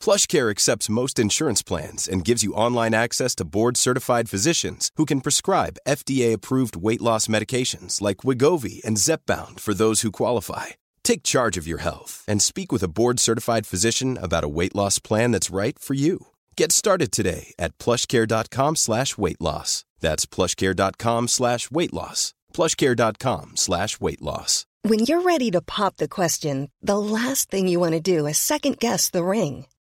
PlushCare accepts most insurance plans and gives you online access to board-certified physicians who can prescribe FDA-approved weight loss medications like Wigovi and Zepbound for those who qualify. Take charge of your health and speak with a board-certified physician about a weight loss plan that's right for you. Get started today at plushcare.com slash weight loss. That's plushcare.com slash weight loss. plushcare.com slash weight loss. When you're ready to pop the question, the last thing you want to do is second guess the ring.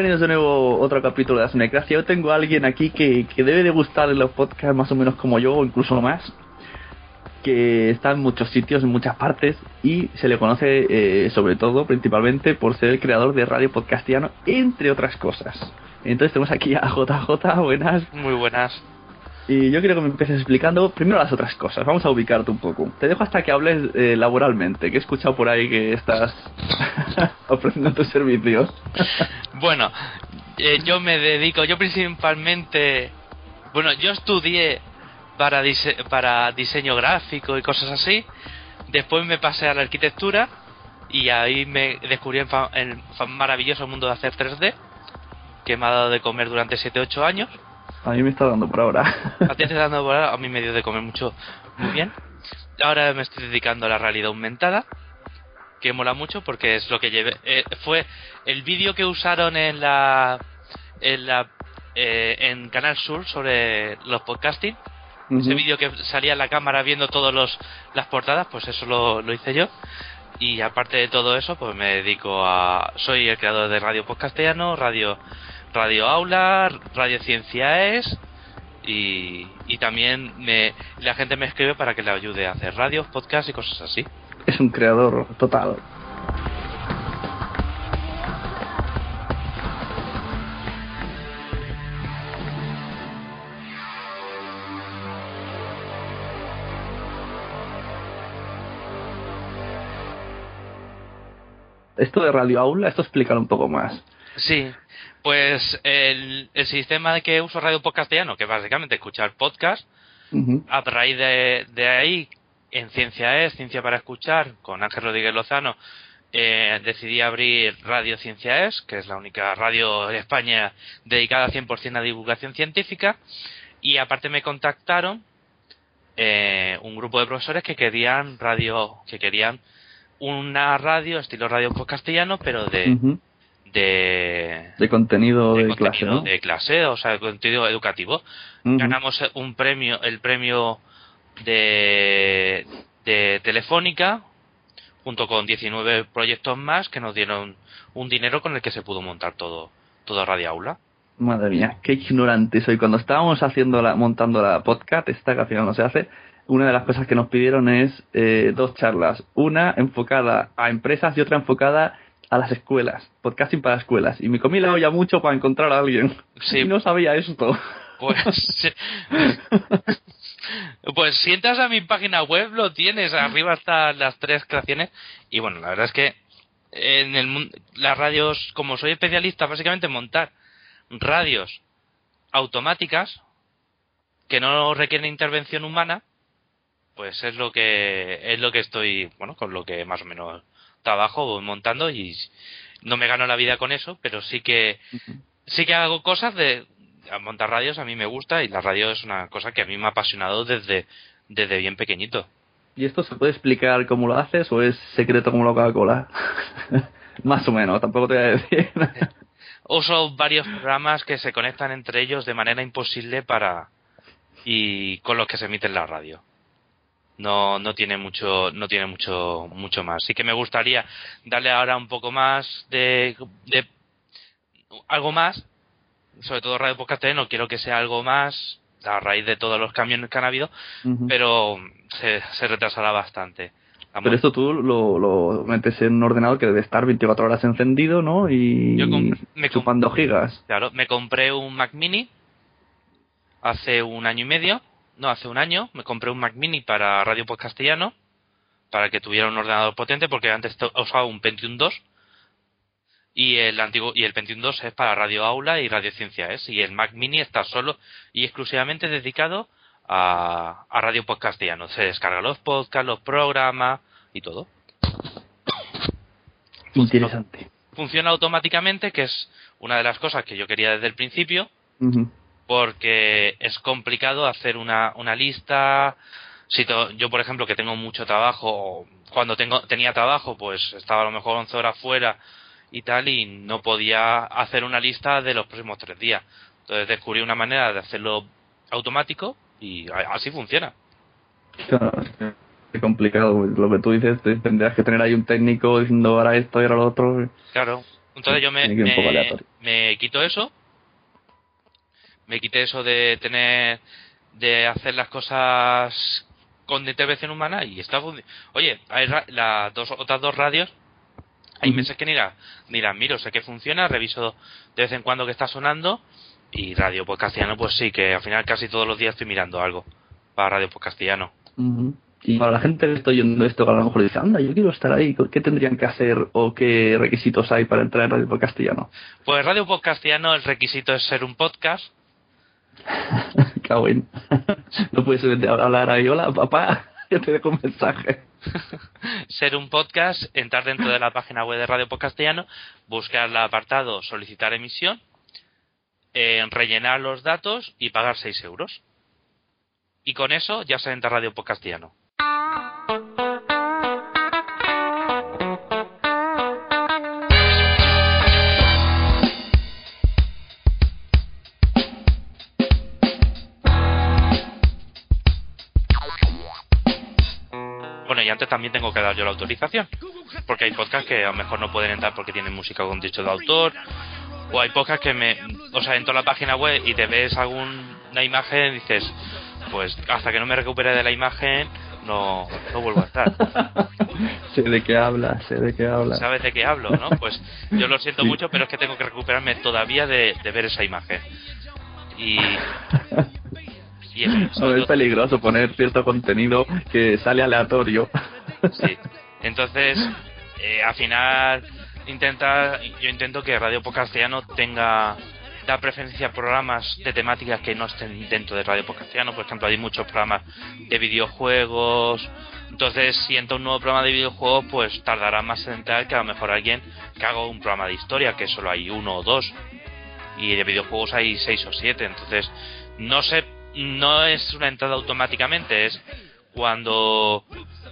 Bienvenidos de nuevo a otro capítulo de Asnecracia. Yo tengo a alguien aquí que, que debe de gustarle los podcasts más o menos como yo, o incluso más. Que está en muchos sitios, en muchas partes, y se le conoce eh, sobre todo, principalmente, por ser el creador de Radio Podcastiano, entre otras cosas. Entonces tenemos aquí a JJ, buenas. Muy buenas. Y yo quiero que me empieces explicando primero las otras cosas. Vamos a ubicarte un poco. Te dejo hasta que hables eh, laboralmente, que he escuchado por ahí que estás ofreciendo tus servicios. Bueno, eh, yo me dedico, yo principalmente, bueno, yo estudié para, dise- para diseño gráfico y cosas así. Después me pasé a la arquitectura y ahí me descubrí el, el maravilloso mundo de hacer 3D, que me ha dado de comer durante 7-8 años. A mí me está dando por ahora. A ti te está dando por ahora, a mí me dio de comer mucho, muy bien. Ahora me estoy dedicando a la realidad aumentada, que mola mucho porque es lo que llevé. eh, fue el vídeo que usaron en la, en la, eh, en Canal Sur sobre los podcasting. Ese Ujú. vídeo que salía en la cámara viendo todos los las portadas, pues eso lo, lo hice yo. Y aparte de todo eso, pues me dedico a. Soy el creador de Radio Podcastellano, Radio, Radio Aula, Radio Ciencia Es. Y, y también me, la gente me escribe para que le ayude a hacer radios, podcasts y cosas así. Es un creador total. Esto de Radio Aula, esto explícalo un poco más. Sí, pues el, el sistema que uso Radio Podcastellano, que básicamente escuchar podcast, a raíz de, de ahí, en Ciencia es, Ciencia para Escuchar, con Ángel Rodríguez Lozano, eh, decidí abrir Radio Ciencia es, que es la única radio en España dedicada 100% a divulgación científica, y aparte me contactaron eh, un grupo de profesores que querían radio, que querían una radio estilo radio castellano, pero de. De, de contenido de, clase, contenido ¿no? de clase, o sea, de contenido educativo. Ganamos un premio, el premio de, de Telefónica, junto con 19 proyectos más que nos dieron un dinero con el que se pudo montar todo, todo Radio Aula. Madre mía, qué ignorante soy. Cuando estábamos haciendo la, montando la podcast, esta que al final no se hace, una de las cosas que nos pidieron es eh, dos charlas. Una enfocada a empresas y otra enfocada a las escuelas. Podcasting para escuelas. Y me comí la olla mucho para encontrar a alguien. Sí. Y no sabía esto. Pues, pues si entras a mi página web lo tienes, arriba están las tres creaciones y bueno, la verdad es que en el las radios, como soy especialista básicamente en montar radios automáticas que no requieren intervención humana, pues es lo que es lo que estoy, bueno, con lo que más o menos trabajo voy montando y no me gano la vida con eso, pero sí que sí que hago cosas de montar radios a mí me gusta y la radio es una cosa que a mí me ha apasionado desde desde bien pequeñito. ¿Y esto se puede explicar cómo lo haces o es secreto como la Coca-Cola? Más o menos, tampoco te voy a decir. Uso varios programas que se conectan entre ellos de manera imposible para y con los que se emite en la radio. No no tiene mucho no tiene mucho mucho más. Sí que me gustaría darle ahora un poco más de, de algo más, sobre todo Radio Podcast no quiero que sea algo más a raíz de todos los cambios que han habido, pero se, se retrasará bastante. Vamos, Pero esto tú lo, lo metes en un ordenador que debe estar 24 horas encendido, ¿no? Y Yo me chupando gigas. Claro, me compré un Mac Mini hace un año y medio, no, hace un año, me compré un Mac Mini para Radio Post Castellano, para que tuviera un ordenador potente, porque antes usaba un Pentium 2, y el antiguo y el Pentium 2 es para Radio Aula y Radio Ciencia es, y el Mac Mini está solo y exclusivamente dedicado a, a Radio Post Castellano. Se descarga los podcasts, los programas y todo. Interesante. Funciona automáticamente, que es una de las cosas que yo quería desde el principio. Porque es complicado hacer una, una lista. Si to- yo, por ejemplo, que tengo mucho trabajo, cuando tengo, tenía trabajo, pues estaba a lo mejor 11 horas fuera y tal, y no podía hacer una lista de los próximos tres días. Entonces descubrí una manera de hacerlo automático y así funciona. Claro, es complicado. pues, Lo que tú dices, te- tendrías que tener ahí un técnico diciendo ahora esto y ahora lo otro. Claro. Entonces yo me, me quito eso. Me quité eso de tener, de hacer las cosas con intervención humana y está Oye, hay ra- las dos, otras dos radios. Hay meses que ni las, ni miro, sé que funciona, reviso de vez en cuando que está sonando. Y Radio Castellano, pues sí, que al final casi todos los días estoy mirando algo para Radio Castellano. Ujú. Y para la gente que está oyendo esto, que a lo mejor dice, anda, yo quiero estar ahí, ¿qué tendrían que hacer o qué requisitos hay para entrar en Radio por Castellano? Pues Radio Post Castellano, el requisito es ser un podcast. No puedes hablar ahí, hola papá, te dejo un mensaje. ser un podcast, entrar dentro de la página web de Radio Post Castellano, buscar el apartado solicitar emisión, eh, rellenar los datos y pagar 6 euros. Y con eso ya se entra Radio Post antes también tengo que dar yo la autorización. Porque hay podcasts que a lo mejor no pueden entrar porque tienen música con derecho de autor. O hay podcasts que me. O sea, entro a la página web y te ves alguna imagen y dices, pues hasta que no me recupere de la imagen, no, no vuelvo a estar. sé de qué hablas, sé de qué hablas. ¿Sabes de qué hablo, no? Pues yo lo siento Sí. mucho, pero es que tengo que recuperarme todavía de, de ver esa imagen. Y. sobre es peligroso poner cierto contenido que sale aleatorio. Sí. Entonces, eh, al final, intenta, yo intento que Radio Castellano tenga da preferencia a programas de temáticas que no estén dentro de Radio Castellano. Por ejemplo, hay muchos programas de videojuegos. Entonces, si entra un nuevo programa de videojuegos, pues tardará más en entrar que a lo mejor alguien que haga un programa de historia, que solo hay uno o dos. Y de videojuegos hay seis o siete. Entonces, no sé, no es una entrada automáticamente, es cuando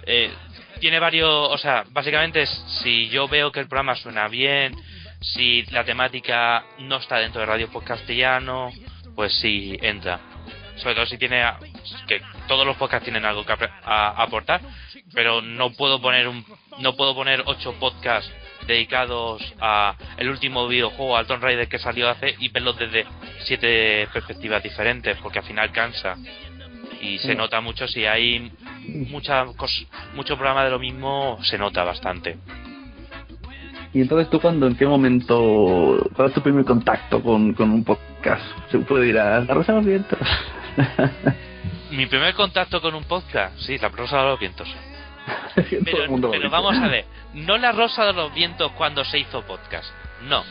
eh, tiene varios, o sea, básicamente es, si yo veo que el programa suena bien, Si la temática no está dentro de Radio Podcastellano, pues sí entra. Sobre todo si tiene que todos los podcasts tienen algo que aportar, pero no puedo poner un no puedo poner ocho podcasts dedicados a el último videojuego al Tomb Raider que salió hace y verlos desde siete perspectivas diferentes porque al final cansa. Y se nota mucho si hay mucha mucho programa de lo mismo se nota bastante. Y entonces tú cuando en qué momento cuál es tu primer contacto con, con un podcast se puede ir a la rosa de los vientos. Mi primer contacto con un podcast sí la rosa de los vientos pero, vamos a ver, no la Rosa de los Vientos cuando se hizo podcast. No,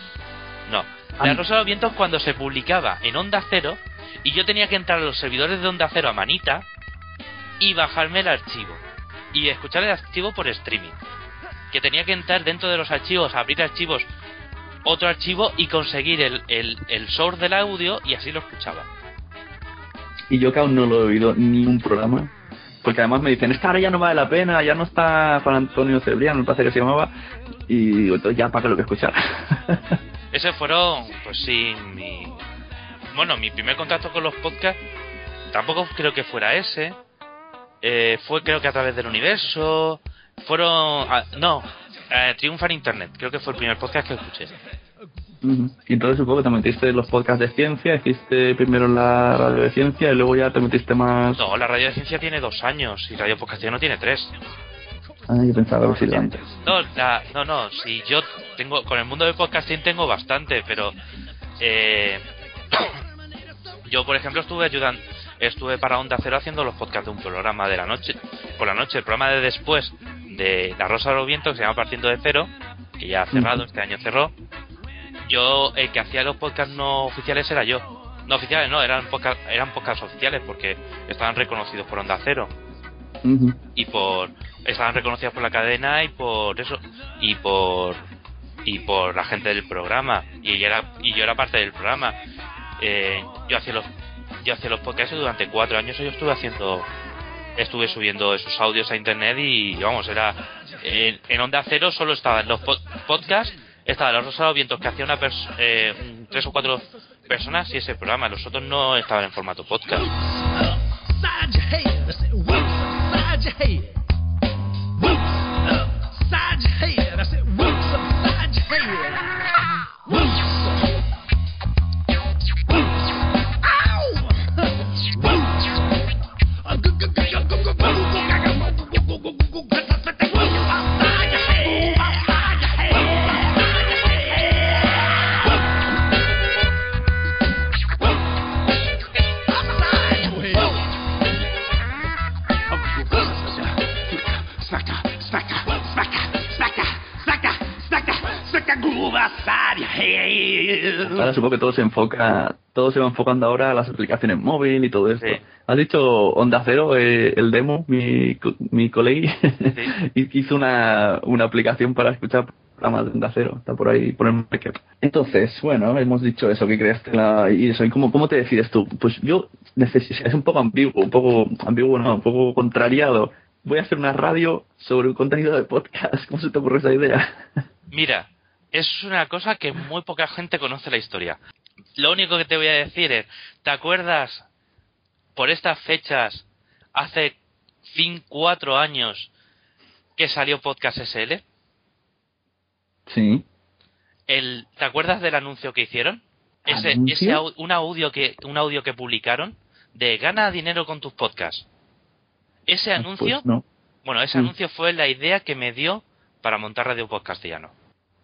no. La Rosa de los Vientos cuando se publicaba en Onda Cero y yo tenía que entrar a los servidores de Onda Cero a manita y bajarme el archivo. Y escuchar el archivo por streaming. Que tenía que entrar dentro de los archivos, abrir archivos, otro archivo y conseguir el, el, el source del audio y así lo escuchaba. Y yo que aún no lo he oído ni un programa porque además me dicen, esta ahora ya no vale la pena, ya no está Juan Antonio Cebrián, me parece que se llamaba, y ya para que lo que escuchar. Ese fueron, pues sí, mi... Bueno, mi primer contacto con los podcasts, tampoco creo que fuera ese, eh, fue creo que a través del universo, fueron... Ah, no, eh, Triunfa en Internet, creo que fue el primer podcast que escuché. Y entonces supongo que te metiste en los podcasts de ciencia, hiciste primero la radio de ciencia y luego ya te metiste más... No, la radio de ciencia tiene dos años y Radio no tiene tres. Ah, yo pensaba que antes. No, no, no, si yo tengo, con el mundo de podcasting tengo bastante, pero eh, yo por ejemplo estuve ayudando, estuve para Onda Cero haciendo los podcasts de un programa de la noche, por la noche, el programa de después de La Rosa de los Vientos que se llama Partiendo de Cero, que ya ha cerrado, este año cerró, yo el que hacía los podcasts no oficiales era yo. No oficiales, no, eran podcasts, eran podcasts oficiales porque estaban reconocidos por Onda Cero. Y por estaban reconocidos por la cadena y por eso y por y por la gente del programa y yo era y yo era parte del programa eh, yo hacía los yo hacía los podcasts durante cuatro años yo estuve haciendo estuve subiendo esos audios a internet y vamos era en, onda cero solo estaban los podcasts estaba los rosados vientos que hacía una eh, tres o cuatro personas y ese programa. Los otros no estaban en formato podcast. Ahora supongo que todo se enfoca, todo se va enfocando ahora a las aplicaciones móviles y todo esto. Has dicho Onda Cero, eh, el demo, mi, mi colega hizo una, una aplicación para escuchar programas de Onda Cero, está por ahí, por el Entonces, bueno, hemos dicho eso, que creaste la, y eso, y cómo, cómo te decides tú? Pues yo necesito, es un poco ambiguo, un poco ambiguo, no, un poco contrariado. Voy a hacer una radio sobre un contenido de podcast. ¿Cómo se te ocurre esa idea? Mira, es una cosa que muy poca gente conoce la historia. Lo único que te voy a decir es, ¿te acuerdas por estas fechas, hace 5, 4 años, que salió Podcast SL? Sí. El, ¿Te acuerdas del anuncio que hicieron? Ese, ese un audio que un audio que publicaron de gana dinero con tus podcasts. Ese ah, pues anuncio, bueno, ese mm. anuncio fue la idea que me dio para montar Radio Podcastiano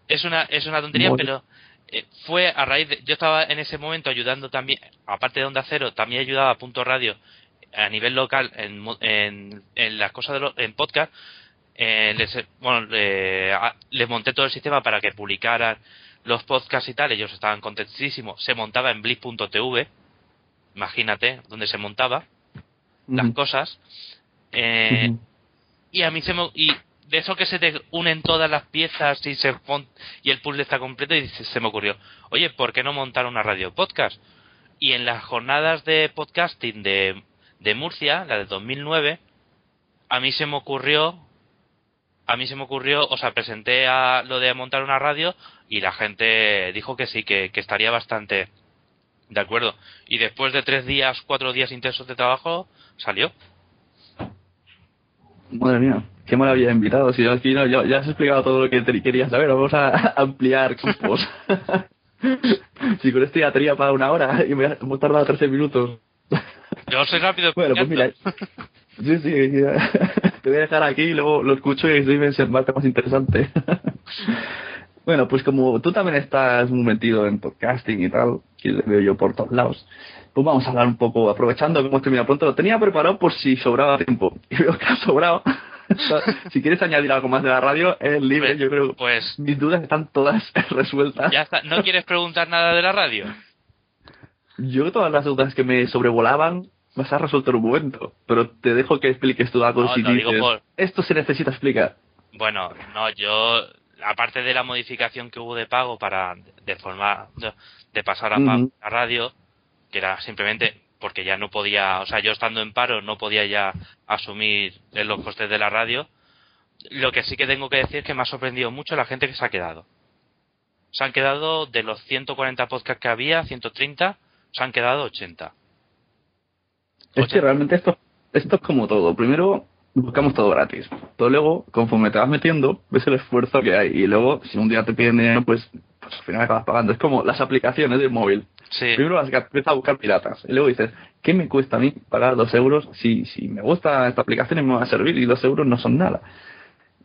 es una, es una tontería, pero eh, fue a raíz de. Yo estaba en ese momento ayudando también, aparte de Onda Cero, también ayudaba a Punto Radio a nivel local en, en, en las cosas de los, en podcast. Eh, les, bueno, les monté todo el sistema para que publicaran los podcasts y tal. Ellos estaban contentísimos. Se montaba en blip.tv. Imagínate, donde se montaba las cosas. Eh, y a mí se me. Y de eso que se te unen todas las piezas y se y el puzzle está completo y se me ocurrió, oye, ¿por qué no montar una radio podcast? Y en las jornadas de podcasting de, de Murcia, la de 2009, a mí se me ocurrió a mí se me ocurrió, o sea, presenté a lo de montar una radio y la gente dijo que sí, que, que estaría bastante de acuerdo. Y después de tres días, cuatro días intensos de trabajo, salió. Madre mía, qué maravilla de invitados. Si aquí no, ya, ya has explicado todo lo que te querías saber. Vamos a ampliar campos. si con esto ya tenía para una hora y me hemos tardado 13 minutos. Yo soy rápido. Bueno, pues mira. Sí, sí, ya. te voy a dejar aquí y luego lo escucho y estoy en parte más interesante. bueno, pues como tú también estás muy metido en podcasting y tal, que le veo yo por todos lados, pues vamos a hablar un poco, aprovechando que hemos terminado pronto, lo tenía preparado por si sobraba tiempo. Y veo que ha sobrado. Si quieres añadir algo más de la radio, es libre. Pues- Yo creo Pues mis dudas están todas resueltas. ya está. ¿No quieres preguntar nada de la radio? Yo todas las dudas que me sobrevolaban las has resuelto en un momento. Pero te dejo que expliques tú algo No, si lo digo dices, por- esto se necesita explicar. Bueno, no, yo, aparte de la modificación que hubo de pago para de forma de, pasar a pago Ujú. a radio, que era simplemente porque ya no podía, o sea, yo estando en paro no podía ya asumir los costes de la radio. Lo que sí que tengo que decir es que me ha sorprendido mucho la gente que se ha quedado. Se han quedado de los 140 podcasts que había, 130, se han quedado 80. Es realmente esto, esto es como todo. Primero buscamos todo gratis. Pero luego, conforme te vas metiendo, ves el esfuerzo que hay. Y luego, si un día te piden dinero, pues, pues al final acabas pagando. Es como las aplicaciones del móvil. Sí, Primero vas a empiezas a buscar piratas. Y luego dices, ¿qué me cuesta a mí pagar dos euros si, si me gusta esta aplicación y me va a servir? Y dos euros no son nada.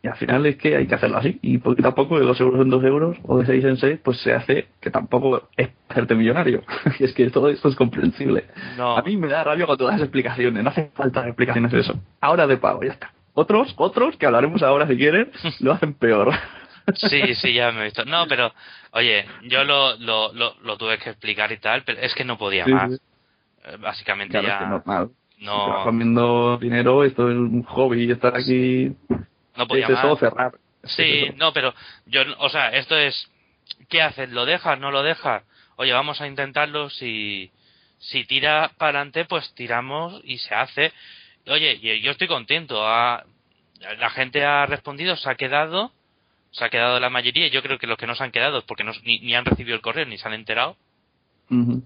Y al final es que hay que hacerlo así. Y poquito a poco, de dos euros en dos euros o de seis en seis, pues se hace que tampoco es hacerte millonario. y es que todo esto es comprensible. no. A mí me da rabia con todas las explicaciones. No hace falta explicaciones de eso. Ahora de pago, ya está. Otros, otros, que hablaremos ahora si quieren, lo hacen peor. Sí, sí, ya me he visto. No, pero, oye, yo lo, lo, lo, lo tuve que explicar y tal, pero es que no podía Sí, más. sí. Eh, Básicamente Claro, es ya que normal. no, comiendo dinero, esto es un hobby, estar aquí no podía más. cerrar. Sí, no, pero yo, o sea, esto es, ¿qué haces? ¿Lo dejas? ¿No lo dejas? Oye, vamos a intentarlo, si, si tira para adelante, pues tiramos y se hace. Oye, yo estoy contento, ha- la gente ha respondido, se ha quedado, se ha quedado la mayoría, y yo creo que los que no se han quedado es porque no, ni, ni han recibido el correo ni se han enterado.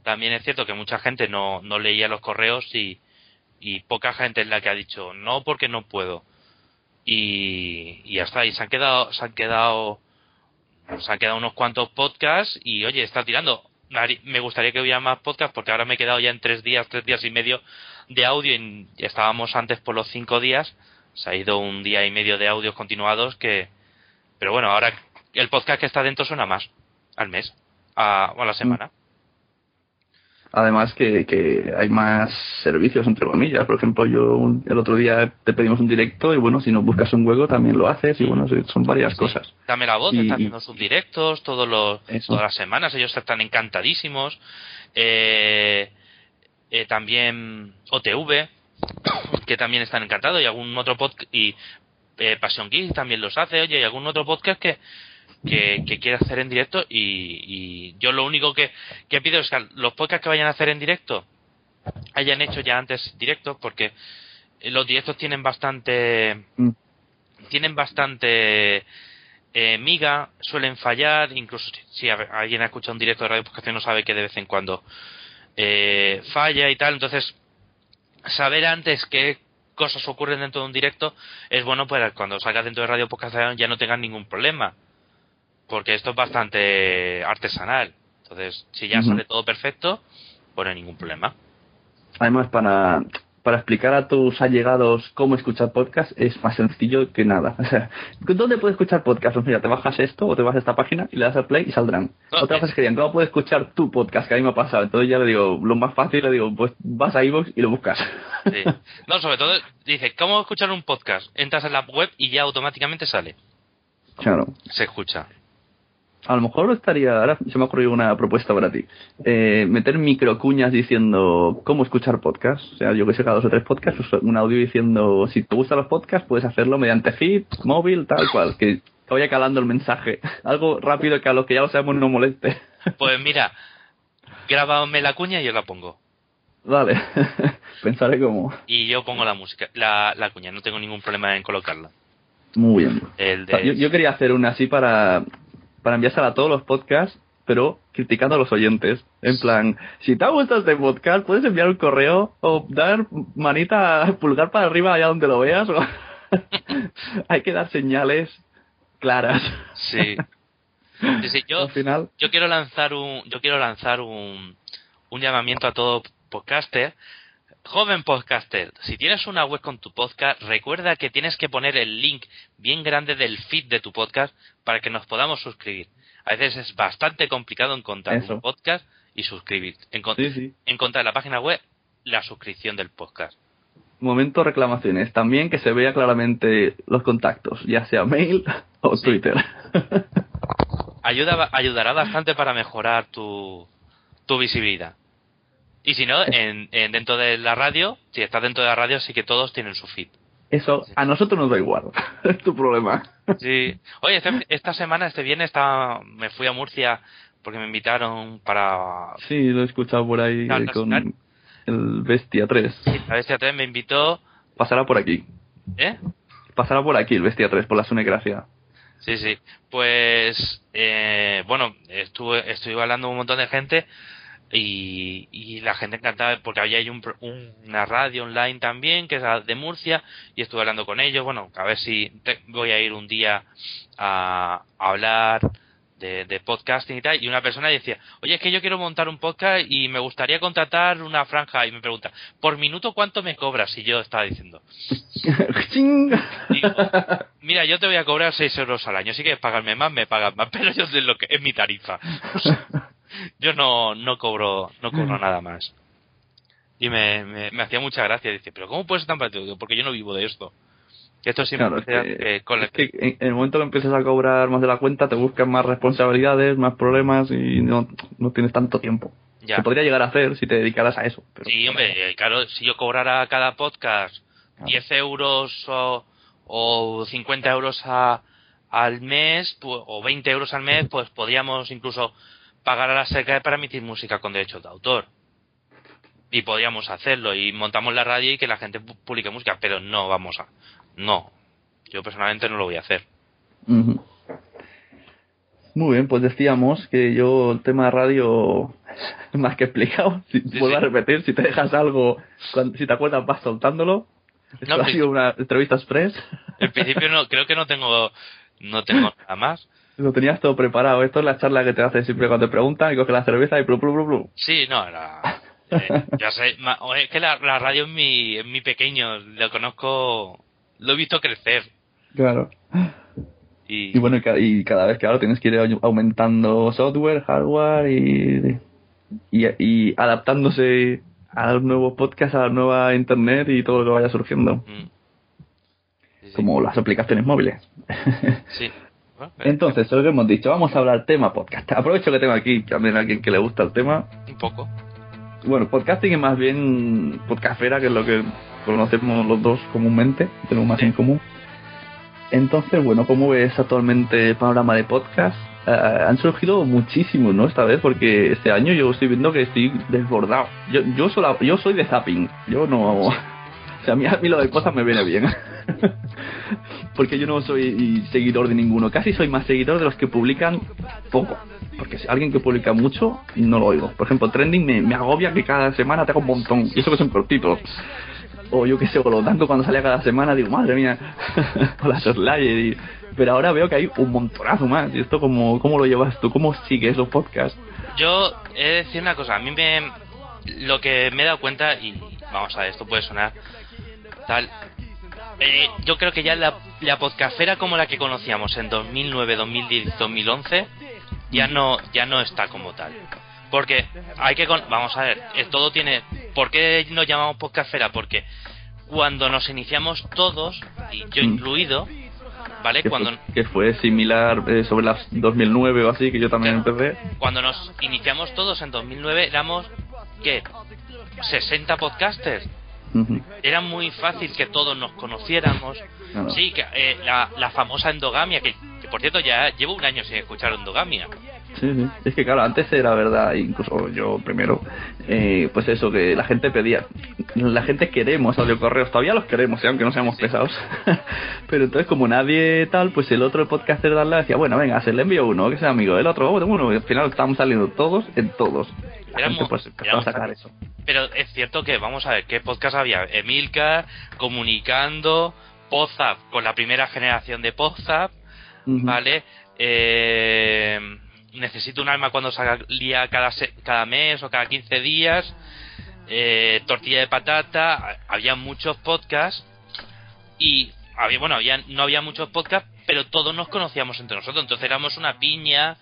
También es cierto que mucha gente no, no leía los correos y, y poca gente es la que ha dicho no porque no puedo. Y, y ya está, y se han quedado, se han quedado, se han quedado unos cuantos podcasts y oye, está tirando. Me gustaría que hubiera más podcasts porque ahora me he quedado ya en tres días, tres días y medio de audio y estábamos antes por los cinco días. Se ha ido un día y medio de audios continuados que, pero bueno, ahora el podcast que está dentro suena más al mes, a, o a la semana. Además que, que hay más servicios, entre comillas. Por ejemplo, yo un- el otro día te pedimos un directo y bueno, si nos buscas un hueco también lo haces y bueno, son varias Sí. cosas. Dame la voz, Y- están haciendo sus directos todos los, Eso. todas las semanas, ellos están encantadísimos. Eh, eh, también OTV, que también están encantados, y algún otro podcast, y eh, Passion Geek también los hace, oye, y algún otro podcast que, que, que quiere hacer en directo, y, y yo lo único que, que pido es que los podcasts que vayan a hacer en directo hayan hecho ya antes directos, porque los directos tienen bastante Mm. tienen bastante eh, miga, suelen fallar, incluso si, alguien ha escuchado un directo de radio podcast no sabe que de vez en cuando eh, falla y tal, entonces saber antes qué cosas ocurren dentro de un directo es bueno para cuando salgas dentro de radio podcast ya no tengan ningún problema, porque esto es bastante artesanal, entonces si ya sale todo perfecto, pues no hay ningún problema. Además, para, para explicar a tus allegados cómo escuchar podcast es más sencillo que nada. O sea, ¿dónde puedes escuchar podcast? Pues mira, te bajas esto o te vas a esta página y le das al play y saldrán. No, Otra es- cosa querían, ¿cómo puedes escuchar tu podcast? Que a mí me ha pasado. Entonces ya le digo, lo más fácil le digo, pues vas a iVoox y lo buscas. Sí. No, sobre todo dice, ¿cómo escuchar un podcast? Entras en la web y ya automáticamente sale. claro. Se escucha. A lo mejor estaría, ahora se me ha ocurrido una propuesta para ti. Eh, meter microcuñas diciendo cómo escuchar podcasts. O sea, yo que sé, cada dos o tres podcasts, un audio diciendo si te gustan los podcasts, puedes hacerlo mediante feed, móvil, tal cual. Que, que vaya calando el mensaje. Algo rápido que a los que ya lo sabemos no moleste. Pues mira, grábame la cuña y yo la pongo. Vale. Pensaré cómo. Y yo pongo la música, la, la cuña, no tengo ningún problema en colocarla. Muy bien. El O sea, de... yo, yo quería hacer una así para, para enviársela a todos los podcasts, pero criticando a los oyentes. En plan, si te ha gustado este podcast, puedes enviar un correo o dar manita, pulgar para arriba allá donde lo veas. o- Hay que dar señales claras. Sí. Sí, sí, yo, Al final, yo quiero lanzar un yo quiero lanzar un, un llamamiento a todo podcaster joven podcaster si tienes una web con tu podcast recuerda que tienes que poner el link bien grande del feed de tu podcast para que nos podamos suscribir a veces es bastante complicado encontrar Eso. un podcast y suscribir Encon- sí, sí. encontrar en la página web la suscripción del podcast Momento reclamaciones. También que se vea claramente los contactos, ya sea mail o Sí. Twitter. ayuda ayudará bastante para mejorar tu, tu visibilidad. Y si no, en, en- dentro de la radio, si estás dentro de la radio, sí que todos tienen su feed. Eso a nosotros nos da igual. es tu problema. Sí. Oye, este- esta semana, este viernes, estaba, me fui a Murcia porque me invitaron para... Sí, lo he escuchado por ahí No, no, con no. el Bestia 3. La Bestia 3 me invitó... Pasará por aquí. ¿Eh? Pasará por aquí el Bestia 3, por la Sunegracia. Sí, sí. Pues, eh, bueno, estuve, estuve hablando con un montón de gente y, y la gente encantada porque había ahí un una radio online también que es de Murcia y estuve hablando con ellos. Bueno, a ver si te- voy a ir un día a, a hablar de, de podcasting y tal. Y una persona decía, oye, es que yo quiero montar un podcast y me gustaría contratar una franja. Y me pregunta, ¿por minuto cuánto me cobras? Y yo estaba diciendo. Digo, Mira, yo te voy a cobrar 6 euros al año. Si quieres pagarme más, me pagas más. Pero yo sé lo que es mi tarifa. O sea, yo no, no cobro no cobro nada más. Y me, me, me hacía mucha gracia. Dice, pero ¿cómo puedes ser tan? Digo, Porque yo no vivo de esto. Que esto siempre Claro, es que, eh, con la- es que en en el momento que empiezas a cobrar más de la cuenta, te buscan más responsabilidades, más problemas y no, no tienes tanto tiempo. ya. Se podría llegar a hacer si te dedicaras a eso. Pero, Sí, hombre, eh, claro, si yo cobrara cada podcast 10 euros o, o 50 euros a- al mes, pu- o 20 euros al mes, pues podríamos incluso pagar a la SECA para emitir música con derechos de autor. Y podríamos hacerlo, y montamos la radio y que la gente pu- publique música, pero no vamos a. No. Yo personalmente no lo voy a hacer. Muy bien, pues decíamos que yo el tema de radio más que explicado. Si Sí, vuelvo a repetir, si te dejas algo, cuando- si te acuerdas vas soltándolo. Esto No, ha sido una entrevista express. En principio no, creo que no tengo, no tengo nada más. Lo tenías todo preparado. Esto es la charla que te hacen siempre cuando te preguntan y coges la cerveza y plu, plu, plu, plu. Sí, no, la, eh, ya sé, ma- es que la, la radio es mi, es mi pequeño, lo conozco, lo he visto crecer. Claro. Y, Y bueno, y ca- y cada vez, claro, tienes que ir au- aumentando software, hardware y, y, y adaptándose a los nuevos podcasts, a la nueva internet y todo lo que vaya surgiendo. mm. Sí, sí. Como las aplicaciones móviles. Sí. Eh, Entonces, lo que hemos dicho, vamos a hablar tema podcast. Aprovecho que tengo aquí también a alguien que le gusta el tema. un poco. Bueno, podcasting es más bien podcastera, que es lo que conocemos los dos comúnmente, tenemos más Sí. en común. Entonces, bueno, ¿cómo ves actualmente el panorama de podcast? Ah, han surgido muchísimos, ¿no? Esta vez, porque este año yo estoy viendo que estoy desbordado. Yo, yo, sola- yo soy de zapping, yo no... O sea, a mí, a mí lo de cosas me viene bien. porque yo no soy seguidor de ninguno. Casi soy más seguidor de los que publican poco. Porque si alguien que publica mucho, no lo oigo. Por ejemplo, Trending me, me agobia que cada semana tenga un montón. Y eso que son cortitos. O yo que sé, o lo tanto cuando sale cada semana, digo, madre mía, o la Slayer. Y... Pero ahora veo que hay un montonazo más. ¿Y esto cómo, cómo lo llevas tú? ¿Cómo sigues los podcasts? Yo he de decir una cosa, a mí me lo que me he dado cuenta y vamos a ver, esto puede sonar tal eh, yo creo que ya la, la podcastera como la que conocíamos en 2009, 2010, 2011 ya no ya no está como tal. Porque hay que con, vamos a ver, eh, todo tiene ¿por qué nos llamamos podcastera? Porque cuando nos iniciamos todos y yo Mm. incluido, ¿vale? Que, Cuando fue, que fue similar eh, sobre las 2009 o así, que yo también empecé. cuando nos iniciamos todos en 2009 éramos ¿qué? 60 podcasters. Era muy fácil que todos nos conociéramos. Sí, que eh, la, la famosa endogamia, que, que por cierto ya llevo un año sin escuchar endogamia. Sí, sí. Es que claro, antes era verdad, incluso yo primero, eh, pues eso, que la gente pedía, la gente queremos audio correos, todavía los queremos, ¿eh? aunque no seamos pesados. Pero entonces como nadie tal, pues el otro podcaster de al decía, bueno, venga, se le envío uno, que sea amigo, el otro, bueno, al final estamos saliendo todos en todos. Gente, pues a sacar eso. Pero es cierto que, vamos a ver, ¿qué podcast había? Emilcar, Comunicando, Podzap, con la primera generación de Podzap, Ujú. ¿vale? Eh, necesito un alma cuando salía cada, cada mes o cada 15 días. Eh, tortilla de patata, había muchos podcasts y había, bueno, había, no había muchos podcasts, pero todos nos conocíamos entre nosotros, entonces éramos una piña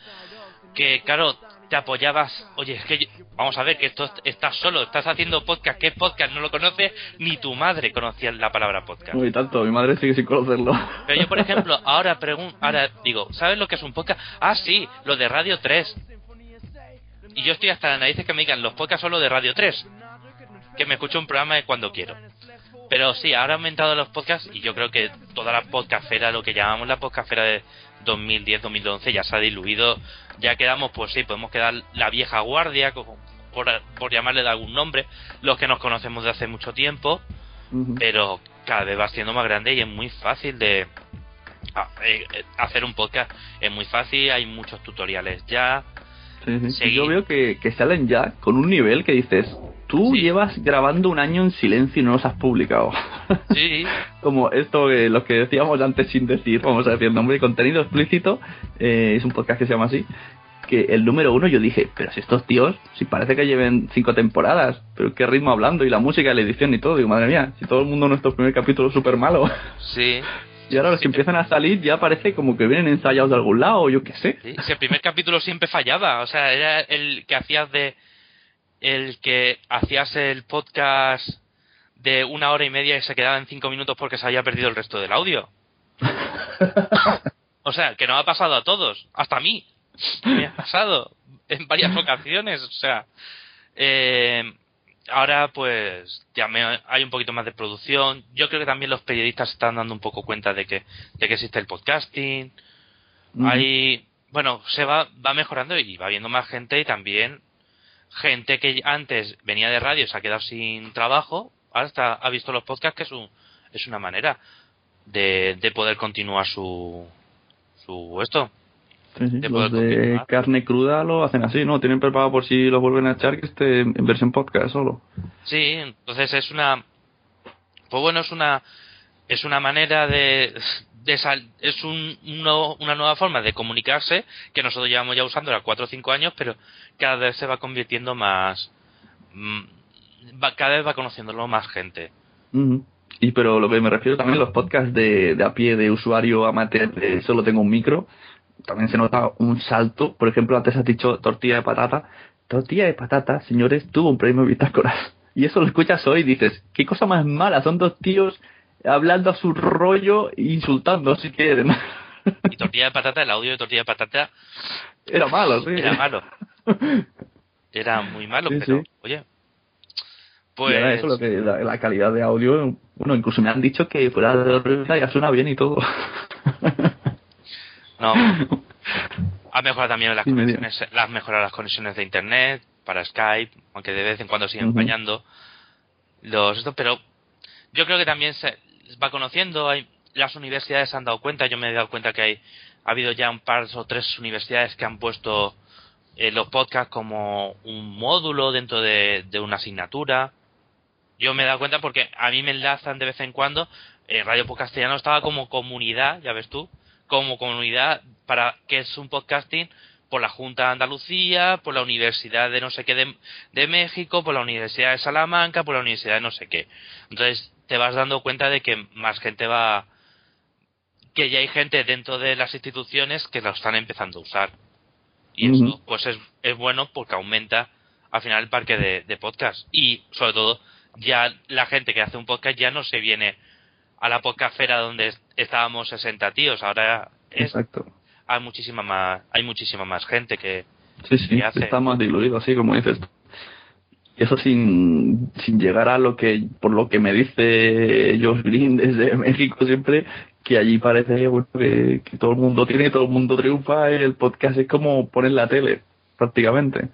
que, claro, te apoyabas, oye, es que yo- vamos a ver que esto estás solo, estás haciendo podcast, ¿qué podcast? No lo conoces, ni tu madre conocía la palabra podcast. Uy, tanto, mi madre sigue sin conocerlo. Pero yo, por ejemplo, ahora pregun ahora digo, ¿sabes lo que es un podcast? Ah, sí, lo de Radio 3. Y yo estoy hasta la narices que me digan, los podcasts son los de Radio 3. Que me escucho un programa de cuando quiero. Pero sí, ahora han aumentado los podcasts y yo creo que toda la podcastfera, lo que llamamos la podcastfera de 2010-2011, ya se ha diluido. Ya quedamos, pues sí, podemos quedar la vieja guardia, como- por, por llamarle de algún nombre, los que nos conocemos de hace mucho tiempo pero cada vez va siendo más grande y es muy fácil de a- eh, eh, hacer un podcast es muy fácil hay muchos tutoriales ya Sí. Yo veo que, que salen ya con un nivel que dices, tú Sí. llevas grabando un año en silencio y no los has publicado. sí Como esto, que lo que decíamos antes sin decir, vamos a decir nombre, contenido explícito, eh, es un podcast que se llama así, que el número uno yo dije, pero si estos tíos, si parece que lleven cinco temporadas, pero qué ritmo hablando y la música, la edición y todo, digo, madre mía, si todo el mundo nuestro primer capítulo es súper malo. sí Y ahora los que empiezan a salir ya parece como que vienen ensayados de algún lado, o yo qué sé. sí. Si el primer capítulo siempre fallaba o sea era el que hacías de el que hacías el podcast de una hora y media y se quedaba en cinco minutos porque se había perdido el resto del audio O sea, que no ha pasado a todos, hasta a mí. Me ha pasado en varias ocasiones, o sea. eh, ahora, pues, ya me- hay un poquito más de producción. Yo creo que también los periodistas se están dando un poco cuenta de que, de que existe el podcasting. Hay, bueno, se va, va mejorando y va viendo más gente y también gente que antes venía de radio se ha quedado sin trabajo, ahora está, ha visto los podcasts que es, un, es una manera de, de poder continuar su, su esto. Sí, sí, de Los de carne cruda lo hacen así, ¿no? Tienen preparado por si lo vuelven a echar que esté en versión podcast solo. Sí, entonces es una, pues bueno, es una, es una manera de, es un, una nueva forma de comunicarse que nosotros llevamos ya usando a cuatro o cinco años, pero cada vez se va convirtiendo más, mm, cada vez va conociéndolo más gente. Y pero lo que me refiero también los podcasts de, de a pie de usuario amateur de solo tengo un micro, también se nota un salto. Por ejemplo, antes has dicho tortilla de patata. Tortilla de patata, señores, tuvo un premio Bitácoras. Y eso lo escuchas hoy y dices, qué cosa más mala, son dos tíos hablando a su rollo e insultando si quieren. Y tortilla de patata, el audio de tortilla de patata Era malo, sí. era malo, era muy malo, Sí, pero sí. oye, pues eso, lo que, la, la calidad de audio, bueno, incluso me han dicho que fuera de horrible ya suena bien y todo. No. Ha mejorado también las Sí, me conexiones, las mejorado las conexiones de internet para Skype, aunque de vez en cuando siguen fallando los esto, pero yo creo que también se va conociendo, hay las universidades se han dado cuenta, yo me he dado cuenta que hay ha habido ya un par o tres universidades que han puesto eh, los podcasts como un módulo dentro de, una asignatura. Yo me he dado cuenta porque a mí me enlazan de vez en cuando. Eh, Radio Podcastellano estaba como comunidad, ya ves tú, como comunidad para que es un podcasting por la Junta de Andalucía, por la Universidad de no sé qué de, de México, por la Universidad de Salamanca, por la Universidad de no sé qué. Entonces te vas dando cuenta de que más gente va, que ya hay gente dentro de las instituciones que lo están empezando a usar. Y eso pues es, es bueno porque aumenta al final el parque de, de podcast. Y sobre todo, ya la gente que hace un podcast ya no se viene a la podcastfera donde es- estábamos 60 tíos. Ahora es, Exacto. hay muchísima más, hay muchísima más gente que, Sí, sí, hace- está más diluido, así como dices. Eso sin, sin llegar a lo que, por lo que me dice Josh Green desde México siempre, que allí parece bueno, que, que todo el mundo tiene, todo el mundo triunfa, el podcast es como poner la tele, prácticamente.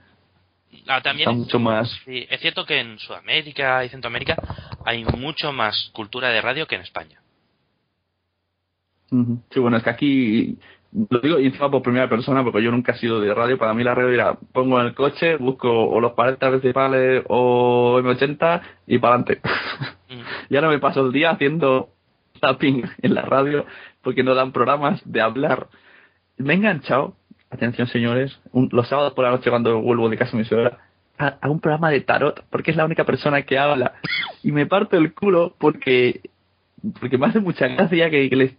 Ah, también Está mucho más... sí, es cierto que en Sudamérica y Centroamérica hay mucho más cultura de radio que en España. Sí, bueno, es que aquí lo digo y encima por primera persona porque yo nunca he sido de radio. Para mí la radio era pongo en el coche, busco o los 40 principales o M80 y para adelante. Mm. y ahora me paso el día haciendo tapping en la radio porque no dan programas de hablar. Me he enganchado, atención señores, un- los sábados por la noche cuando vuelvo de casa a mi suegra, a, a un programa de tarot porque es la única persona que habla y me parto el culo porque porque me hace mucha gracia que, que les,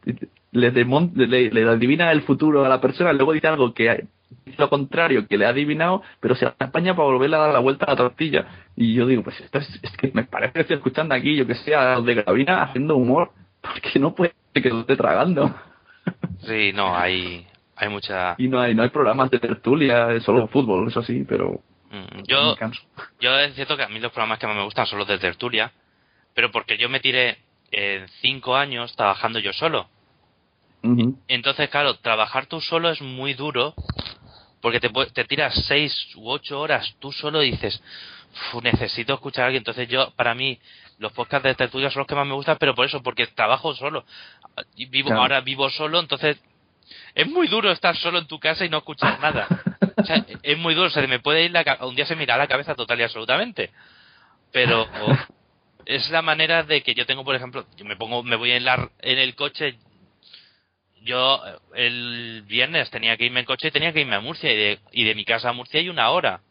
le, le adivina el futuro a la persona, luego dice algo que es lo contrario que le ha adivinado, pero se apaña para volverle a dar la vuelta a la tortilla. Y yo digo, pues esto es, es que me parece que estoy escuchando aquí, yo que sé, a los de Gravina haciendo humor, porque no puede que lo esté tragando. Sí, no, hay, hay mucha... y no hay, no hay programas de tertulia, solo fútbol, eso sí, pero Mm, Yo, yo es cierto que a mí los programas que más me gustan son los de tertulia, pero porque yo me tiré eh, cinco años trabajando yo solo. Entonces, claro, trabajar tú solo es muy duro porque te, te tiras seis u ocho horas tú solo y dices, "Fu, necesito escuchar a alguien. Entonces yo, para mí, los podcasts de tertulia son los que más me gustan, pero por eso, porque trabajo solo. Vivo, Claro. Ahora vivo solo, entonces es muy duro estar solo en tu casa y no escuchar nada. O sea, es muy duro, se me puede ir la un día se me irá la cabeza total y absolutamente. Pero es la manera de que yo tengo, por ejemplo, yo me pongo, me voy en la en el coche. Yo eh, el viernes tenía que irme en coche y tenía que irme a Murcia y de, y de mi casa a Murcia hay una hora,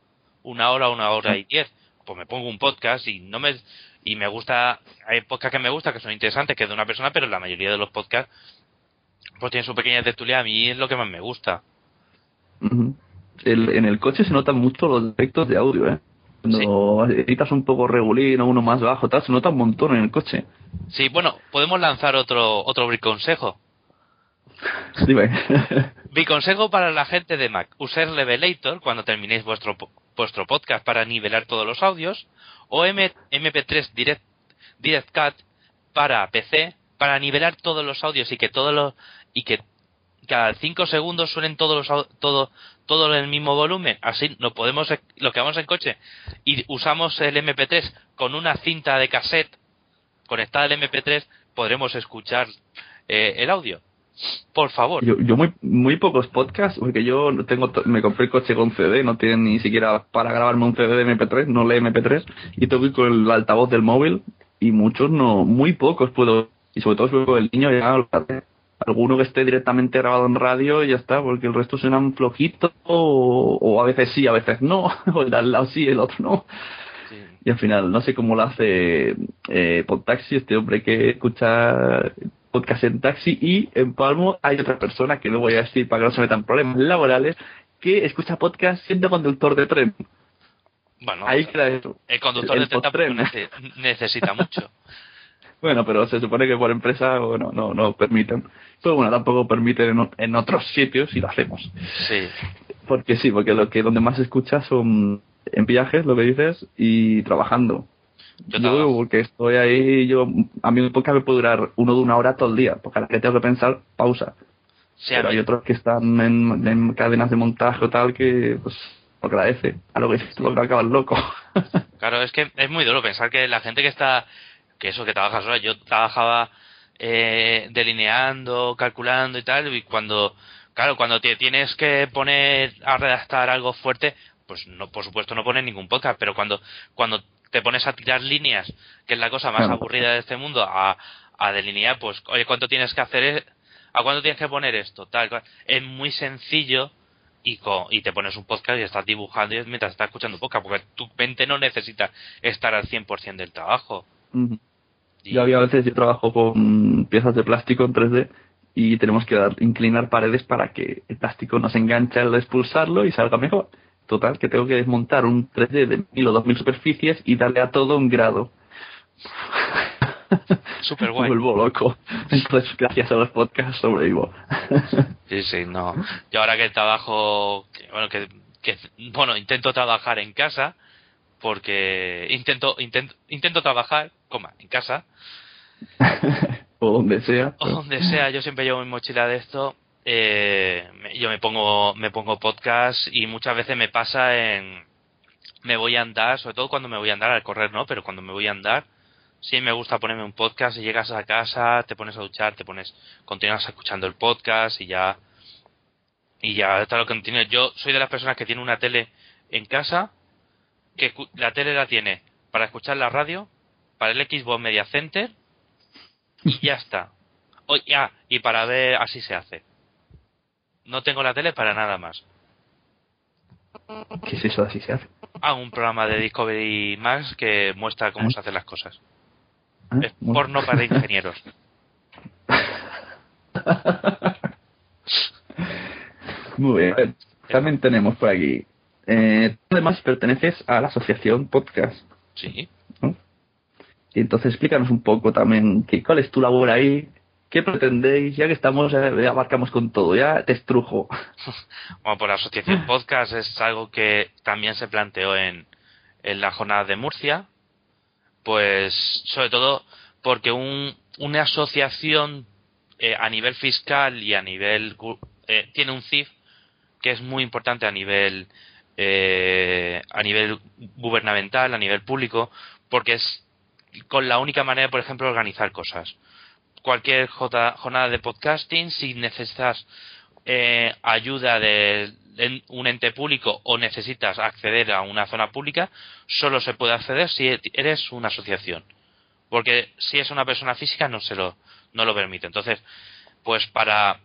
una hora, una hora y diez. Pues me pongo un podcast y no me y me gusta, hay podcasts que me gustan que son interesantes que es de una persona, pero la mayoría de los podcasts pues tienen su pequeña tertulia. A mí es lo que más me gusta. El- en el coche se notan mucho los efectos de audio, ¿eh? Cuando editas un poco regulín o uno más bajo, tal, se nota un montón en el coche. Sí, bueno, podemos lanzar otro otro consejo. Dime. Mi consejo para la gente de Mac, usar Levelator cuando terminéis vuestro, vuestro podcast para nivelar todos los audios, o M- MP3 Direct, Direct Cut para PC para nivelar todos los audios y que todos los y que cada 5 segundos suenen todos los todo todo en el mismo volumen, así lo podemos ec- lo que vamos en coche y usamos el MP3 con una cinta de cassette conectada al MP3 podremos escuchar eh, el audio. Por favor. Yo, yo muy, muy pocos podcasts, porque yo no tengo, me compré el coche con CD, no tiene ni siquiera para grabarme un CD de MP3, no lee MP3, y tengo que ir con el altavoz del móvil, y muchos no, muy pocos puedo, y sobre todo con el niño ya. Alguno que esté directamente grabado en radio y ya está, porque el resto suenan flojitos, o, o a veces sí, a veces no, o el al lado sí, el otro no. Sí. Y al final, no sé cómo lo hace eh, Podtaxi, este hombre que escucha podcast en taxi, y en Palmo hay otra persona, que no voy a decir para que no se metan problemas laborales, que escucha podcast siendo conductor de tren. Bueno, Ahí queda eso. el conductor el de tren nece- necesita mucho. Bueno, pero se supone que por empresa bueno, no, no permiten. Pero bueno, tampoco permiten en, en otros sitios y lo hacemos. Sí. Porque sí, porque lo que donde más se escucha son en viajes, lo que dices, y trabajando. Yo Yo, porque estoy ahí, yo a mí un podcast me puede durar uno de una hora todo el día, porque a la que tengo que pensar, pausa. Sí, Pero hay otros que están en, en cadenas de montaje o tal que pues agradece. A lo que dices tú, lo que acabas loco. Claro, es que es muy duro pensar que la gente que está, que eso que trabaja sola, yo trabajaba eh, delineando, calculando y tal, y cuando, claro, cuando te tienes que poner a redactar algo fuerte, pues no, por supuesto no pones ningún podcast, pero cuando, cuando te pones a tirar líneas, que es la cosa más aburrida de este mundo, a, a delinear, pues, oye, ¿cuánto tienes que hacer? e- ¿A cuánto tienes que poner esto? Tal, cual. Es muy sencillo y, co- y te pones un podcast y estás dibujando y mientras estás escuchando un podcast, porque tu mente no necesita estar al 100% del trabajo. Yo había veces, yo trabajo con piezas de plástico en 3D y tenemos que dar, inclinar paredes para que el plástico no se enganche al expulsarlo y salga mejor. Total, que tengo que desmontar un 3D de mil o dos mil superficies y darle a todo un grado. Súper Me guay. vuelvo loco. Entonces, gracias a los podcasts sobrevivo. Sí, sí, no. Yo ahora que trabajo, bueno, que, que, bueno, intento trabajar en casa, porque intento, intento, intento trabajar, coma, en casa, o donde sea. O donde sea, yo siempre llevo mi mochila de esto. Eh, yo me pongo, me pongo podcast y muchas veces me pasa en. Me voy a andar, sobre todo cuando me voy a andar, al correr no, pero cuando me voy a andar, sí me gusta ponerme un podcast y llegas a casa, te pones a duchar, te pones, continúas escuchando el podcast y ya. Y ya está lo que continúa. Yo soy de las personas que tiene una tele en casa, que la tele la tiene para escuchar la radio, para el Xbox Media Center y ya está. O, ya, y para ver, así se hace. No tengo la tele para nada más. ¿Qué es eso así se hace? Ah, un programa de Discovery Max que muestra cómo ¿Ah? se hacen las cosas. Ah, Es bueno. porno para ingenieros. Muy bien. También tenemos por aquí. Eh, además perteneces a la asociación podcast. Sí. Y entonces explícanos un poco también que, cuál es tu labor ahí, qué pretendéis, ya que estamos, eh, ya abarcamos con todo, ya te estrujo. Bueno, por la asociación podcast es algo que también se planteó en, en la jornada de Murcia. Pues, sobre todo, porque un, una asociación eh, a nivel fiscal y a nivel. eh, tiene un CIF que es muy importante a nivel. eh, a nivel gubernamental, a nivel público, porque es con la única manera, por ejemplo, organizar cosas. Cualquier jornada de podcasting, si necesitas eh, ayuda de un ente público o necesitas acceder a una zona pública, solo se puede acceder si eres una asociación. Porque si es una persona física no se lo, no lo permite. Entonces, pues para,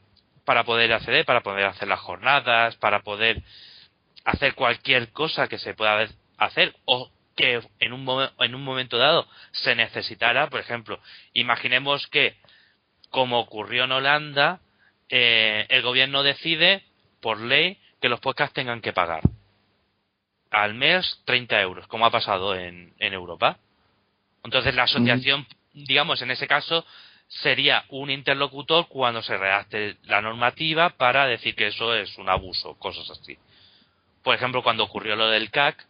para poder acceder, para poder hacer las jornadas, para poder hacer cualquier cosa que se pueda hacer o que en un, en un momento dado se necesitara, por ejemplo, imaginemos que, como ocurrió en Holanda, eh, el gobierno decide, por ley, que los podcasts tengan que pagar al mes 30 euros, como ha pasado en, en Europa. Entonces la asociación, digamos, en ese caso, sería un interlocutor cuando se redacte la normativa para decir que eso es un abuso, cosas así. Por ejemplo, cuando ocurrió lo del CAC,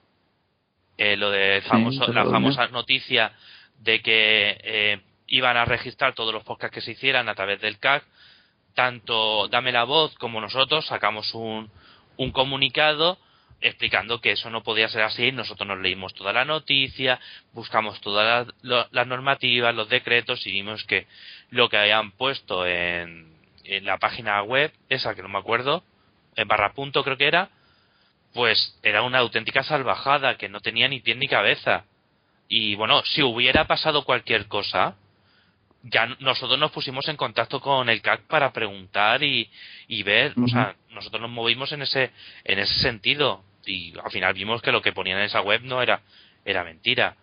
eh, lo de famoso, la famosa noticia de que eh, iban a registrar todos los podcasts que se hicieran a través del CAC, tanto Dame la Voz como nosotros sacamos un, un comunicado explicando que eso no podía ser así. Nosotros nos leímos toda la noticia, buscamos todas las, las normativas, los decretos y vimos que lo que habían puesto en, en la página web, esa que no me acuerdo, en barra punto creo que era, pues era una auténtica salvajada que no tenía ni pie ni cabeza. Y bueno, si hubiera pasado cualquier cosa, ya nosotros nos pusimos en contacto con el CAC para preguntar y, y ver, o sea, nosotros nos movimos en ese, en ese sentido y al final vimos que lo que ponían en esa web no era, era mentira.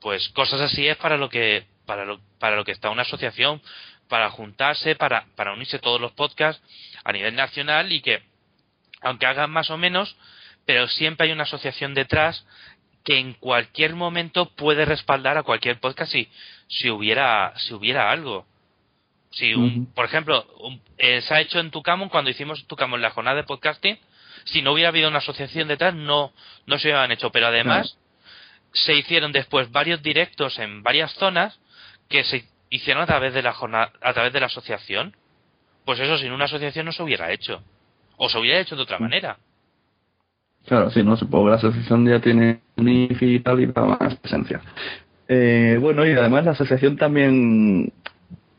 Pues cosas así es para lo que, para lo, para lo que está una asociación, para juntarse, para, para unirse todos los podcasts a nivel nacional y que, aunque hagan más o menos, pero siempre hay una asociación detrás que en cualquier momento puede respaldar a cualquier podcast si, si hubiera si hubiera algo. Si un, por ejemplo, un- eh, se ha hecho en Tucamon cuando hicimos Tucamon la jornada de podcasting, si no hubiera habido una asociación detrás no no se hubieran hecho, pero además se hicieron después varios directos en varias zonas que se hicieron a través de la jornada, a través de la asociación. Pues eso sin una asociación no se hubiera hecho o se hubiera hecho de otra manera. Claro, sí, no supongo que la asociación ya tiene un IFI y tal y más presencia. Eh, bueno, y además la asociación también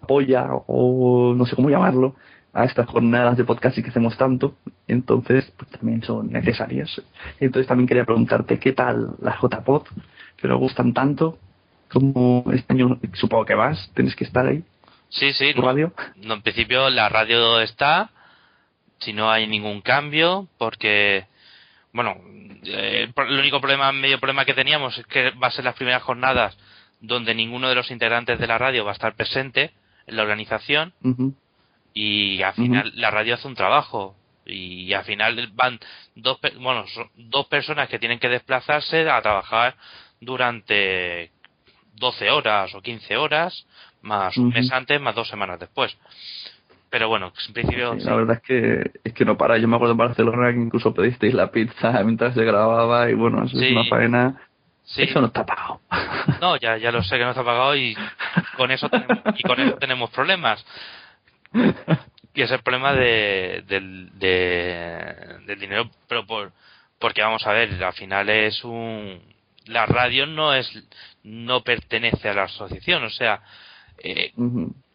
apoya, o no sé cómo llamarlo, a estas jornadas de podcasting que hacemos tanto, entonces pues también son necesarias. Entonces también quería preguntarte qué tal las JPod, que nos gustan tanto, como este año supongo que vas, tienes que estar ahí, Sí, sí, no, radio. no, en principio la radio está, si no hay ningún cambio, porque, bueno, eh, el único problema, medio problema que teníamos es que va a ser las primeras jornadas donde ninguno de los integrantes de la radio va a estar presente en la organización y al final la radio hace un trabajo y al final van dos bueno son dos personas que tienen que desplazarse a trabajar durante 12 horas o 15 horas más un mes antes más dos semanas después pero bueno en principio Sí, sí. La verdad es que, es que no para. Yo me acuerdo en Barcelona que incluso pedisteis la pizza mientras se grababa y bueno, eso Sí. es una faena. Eso no está pagado. No, ya, ya lo sé que no está pagado y con eso tenemos, y con eso tenemos problemas. Y es el problema de, del, de, del dinero, pero por, porque vamos a ver, al final es un. La radio no es no pertenece a la asociación, o sea, eh,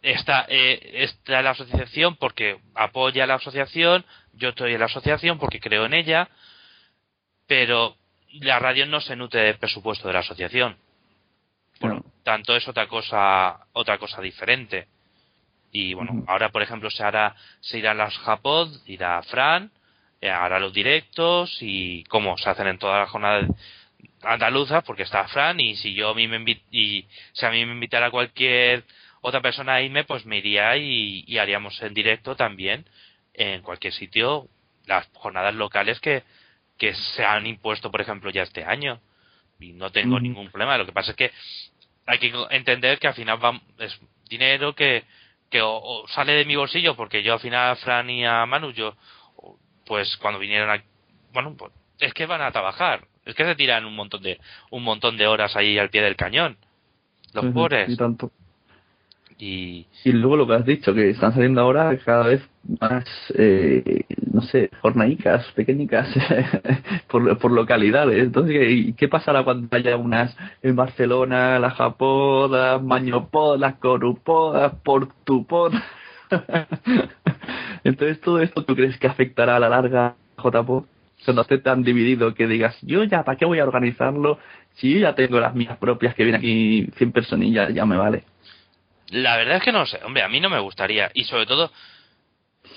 está, eh, está la asociación porque apoya a la asociación, yo estoy en la asociación porque creo en ella, pero la radio no se nutre del presupuesto de la asociación. Por lo Claro. tanto, es otra cosa, otra cosa diferente. Y bueno, ahora por ejemplo se hará, se irá las Japod, irá Fran, eh, hará los directos y como se hacen en todas las jornadas andaluzas, porque está Fran y si yo a mí me y si a mí me invitara cualquier otra persona a irme, pues me iría y, y haríamos en directo también en cualquier sitio las jornadas locales que, que se han impuesto, por ejemplo, ya este año. Y no tengo ningún problema. Lo que pasa es que hay que entender que al final va, es dinero que, que o, o sale de mi bolsillo, porque yo al final a Fran y a Manu, yo, pues cuando vinieron a, bueno, pues es que van a trabajar. Es que se tiran un montón de, un montón de horas ahí al pie del cañón. Los pobres. Y tanto. Y, Y luego lo que has dicho, que están saliendo ahora cada vez más, eh, no sé, jornaicas, pequeñicas, por, por localidades. Entonces, ¿qué, qué pasará cuando haya unas en Barcelona, las Japodas, Mañopodas, Corupodas, Portupodas? Entonces, ¿todo esto tú crees que afectará a la larga a JPO? Cuando esté tan dividido que digas, yo ya, ¿para qué voy a organizarlo? Si yo ya tengo las mías propias que vienen aquí 100 personillas, ya me vale. La verdad es que no sé, hombre, a mí no me gustaría. Y sobre todo,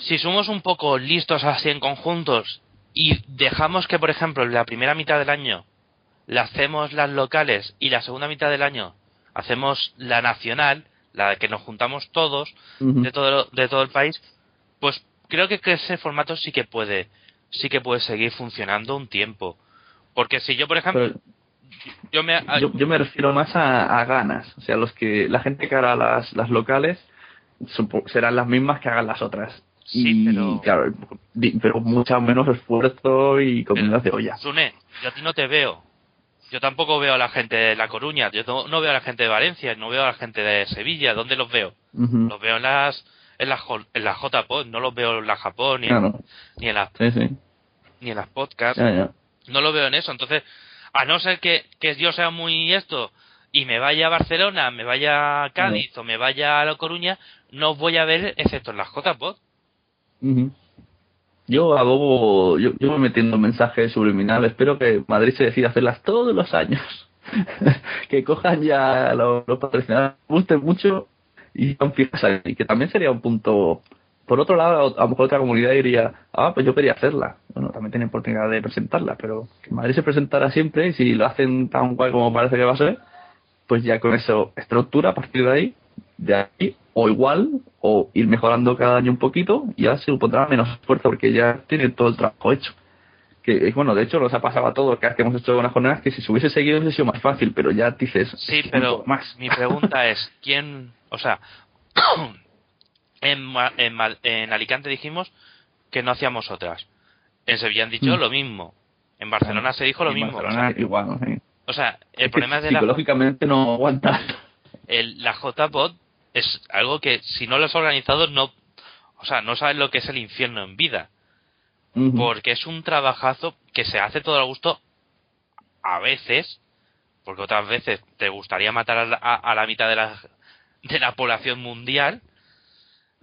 si somos un poco listos así en conjuntos y dejamos que, por ejemplo, la primera mitad del año la hacemos las locales y la segunda mitad del año hacemos la nacional, la que nos juntamos todos de todo, de todo el país, pues creo que ese formato sí que puede, sí que puede seguir funcionando un tiempo. Porque si yo, por ejemplo, Pero- yo me... Yo, yo me refiero más a, a ganas. O sea, los que la gente que hará las, las locales serán las mismas que hagan las otras. Sí, y, pero- claro, pero mucho menos esfuerzo y comida de olla. Sune, yo a ti no te veo. Yo tampoco veo a la gente de La Coruña, yo no, no veo a la gente de Valencia, no veo a la gente de Sevilla. ¿Dónde los veo? Los veo en las en jo- en las JPod, no los veo en la Japón ni, en- ni en las sí, sí. ni en las podcasts. Ya, ya. No lo veo en eso. Entonces, a no ser que, que yo sea muy esto y me vaya a Barcelona, me vaya a Cádiz o me vaya a La Coruña, no os voy a ver excepto en las JPod. Ujú. Yo abogo, yo, yo voy metiendo mensajes subliminales. Espero que Madrid se decida hacerlas todos los años. que cojan ya los, los patrocinadores, gusten mucho y son fijas ahí. Que también sería un punto. Por otro lado, a lo mejor otra comunidad diría, ah, pues yo quería hacerla. Bueno, también tienen oportunidad de presentarla, pero que Madrid se presentara siempre y si lo hacen tan guay como parece que va a ser, pues ya con eso estructura a partir de ahí, de ahí, o igual, o ir mejorando cada año un poquito, ya se supondrá menos esfuerzo porque ya tiene todo el trabajo hecho. Que bueno, de hecho nos ha pasado a todos que hemos hecho unas jornadas que si se hubiese seguido hubiese sido más fácil, pero ya dices, Sí, pero más. mi pregunta es, ¿quién, o sea, en, en, en Alicante dijimos que no hacíamos otras. En Sevilla han dicho Mm. lo mismo. En Barcelona se dijo lo mismo. O Barcelona sea, igual, o sea, el Es problema es de la, psicológicamente no aguantas. el- la JPod es algo que si no lo has organizado no, o sea, no sabes lo que es el infierno en vida. Porque es un trabajazo que se hace todo a gusto a veces, porque otras veces te gustaría matar a la, a- la mitad de la, de la población mundial.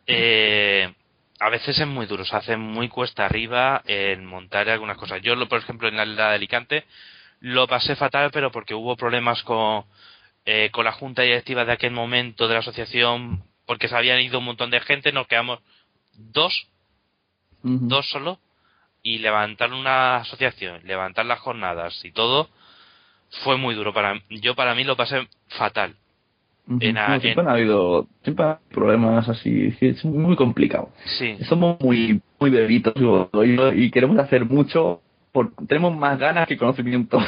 Eh, a veces es muy duro, se hace muy cuesta arriba en montar algunas cosas. Yo, lo- por ejemplo, en la, la de Alicante lo pasé fatal, pero porque hubo problemas con, eh, con la junta directiva de aquel momento de la asociación, porque se habían ido un montón de gente, nos quedamos dos dos solo y levantar una asociación, levantar las jornadas y todo fue muy duro para yo para mí lo pasé fatal. En a- No, siempre en- han habido siempre hay problemas así, sí, es muy complicado. Sí, Somos muy muy bebitos y, y queremos hacer mucho, por, tenemos más ganas que conocimiento.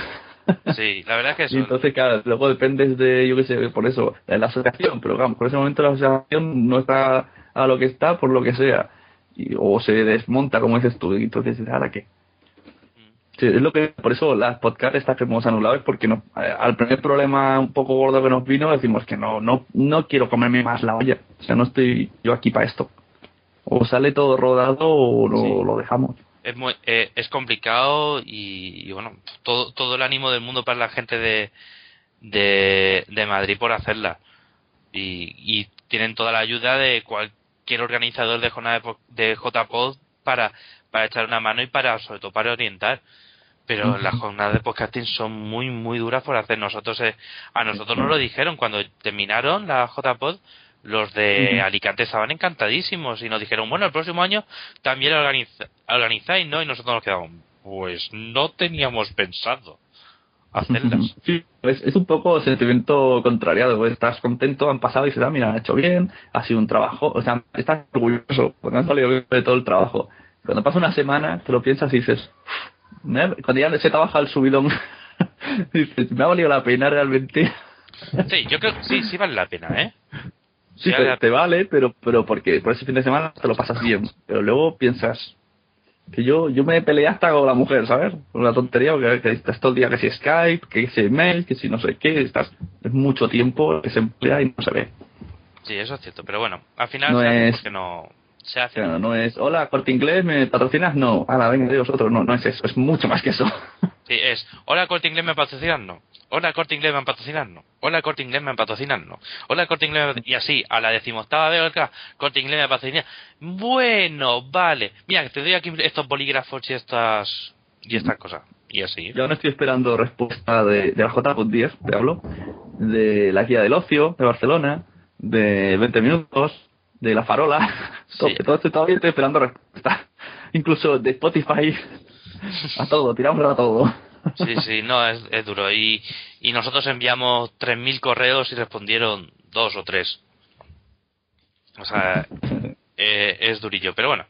sí, la verdad es que eso, entonces, claro, luego dependes de, yo qué sé, por eso, de la asociación, pero vamos, por ese momento la asociación no está a lo que está por lo que sea, y, o se desmonta, como dices tú, y entonces, ¿ahora qué? Sí, es lo que, por eso las podcasts estas que hemos anulado es porque no, eh, al primer problema un poco gordo que nos vino decimos que no, no, no quiero comerme más la olla. O sea, no estoy yo aquí para esto. O sale todo rodado o lo, Sí. lo dejamos. es muy eh, es complicado y, y, bueno todo todo el ánimo del mundo para la gente de de, de Madrid por hacerla y, y tienen toda la ayuda de cualquier organizador de jornada de, po- de JPod para para echar una mano y para sobre todo para orientar pero las jornadas de podcasting son muy muy duras por hacer nosotros eh, a nosotros nos lo dijeron cuando terminaron la JPod los de. Alicante estaban encantadísimos y nos dijeron, bueno, el próximo año también organiza- organizáis, ¿no? Y nosotros nos quedamos, pues no teníamos pensado hacerlas. Sí, es, es un poco sentimiento contrariado. pues, Estás contento, han pasado y dices, ah, mira, han hecho bien, ha sido un trabajo. O sea, estás orgulloso porque han salido bien de todo el trabajo. Cuando pasa una semana, te lo piensas y dices, "Me- cuando ya se te baja el subidón, dices, me ha valido la pena realmente. Sí, yo creo que sí, sí vale la pena, ¿eh? Sí, te, te vale, pero pero porque por ese fin de semana te lo pasas bien. Pero luego piensas que yo yo me peleé hasta con la mujer, ¿sabes? Por una tontería, porque que estás todo el día que si Skype, que si email, que si no sé qué, estás es mucho tiempo que se emplea y no se ve. Sí, eso es cierto, pero bueno, al final No se hace es- porque no se hace. Claro, no es, hola, corte inglés, ¿me patrocinas? No, ahora venga de vosotros, no, no es eso, es mucho más que eso. Sí, es, hola Corte Inglés me patrocinan, no. Hola Corte Inglés me patrocinan, no. Hola Corte Inglés me patrocinan, no. Hola Corte Inglés me patrocinan- Y así, a la decimoctava vez, otra, Corte Inglés me patrocina. Bueno, vale. Mira, te doy aquí estos bolígrafos y estas, y estas cosas. Y así. Yo aún estoy esperando respuesta de, de la JPOD 10, te hablo, de la guía del ocio de Barcelona, de 20 minutos, de la farola, todo, Sí. todo esto todavía estoy esperando respuesta. Incluso de Spotify, a todo, tiramos a todo. Sí, sí, no, es, es duro. Y, y nosotros enviamos 3.000 correos y respondieron dos o tres. O sea, eh, es durillo. Pero bueno,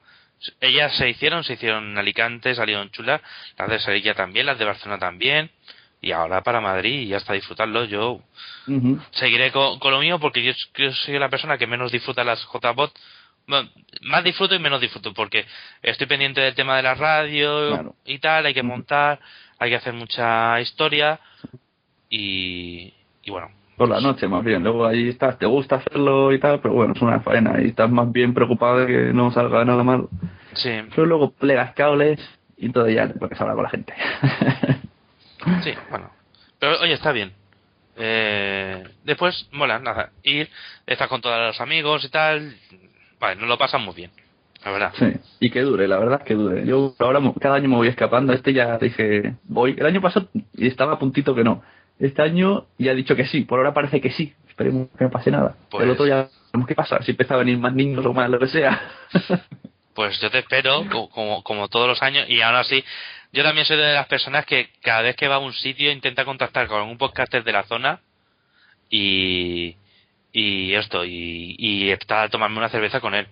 ellas se hicieron, se hicieron en Alicante, salieron chulas. Las de Sevilla también, las de Barcelona también. Y ahora para Madrid y ya está disfrutarlo. Yo seguiré con, con lo mío porque yo, yo soy la persona que menos disfruta las JBot. Bueno, más disfruto y menos disfruto porque estoy pendiente del tema de la radio Claro. y tal, hay que montar, hay que hacer mucha historia y, y bueno. Por la noche, más bien. Luego ahí estás, te gusta hacerlo y tal, pero bueno, es una faena. Y estás más bien preocupado de que no salga nada mal. Sí, Pero luego plegas cables y entonces ya te pones a hablar con la gente. sí, bueno. Pero oye, está bien. Eh, después, mola, nada, ir, estar con todos los amigos y tal. Vale, nos lo pasamos bien, la verdad. Sí, y que dure, la verdad que dure. Yo ahora cada año me voy escapando. Este ya dije, voy. El año pasado y estaba a puntito que no. Este año ya he dicho que sí. Por ahora parece que sí. Esperemos que no pase nada. Pues- El otro ya qué pasa. Si empieza a venir más niños o más lo que sea. Pues yo te espero, co- como, como todos los años, y aún así, yo también soy de las personas que cada vez que va a un sitio intenta contactar con un podcaster de la zona y, y esto, y, y está a tomarme una cerveza con él.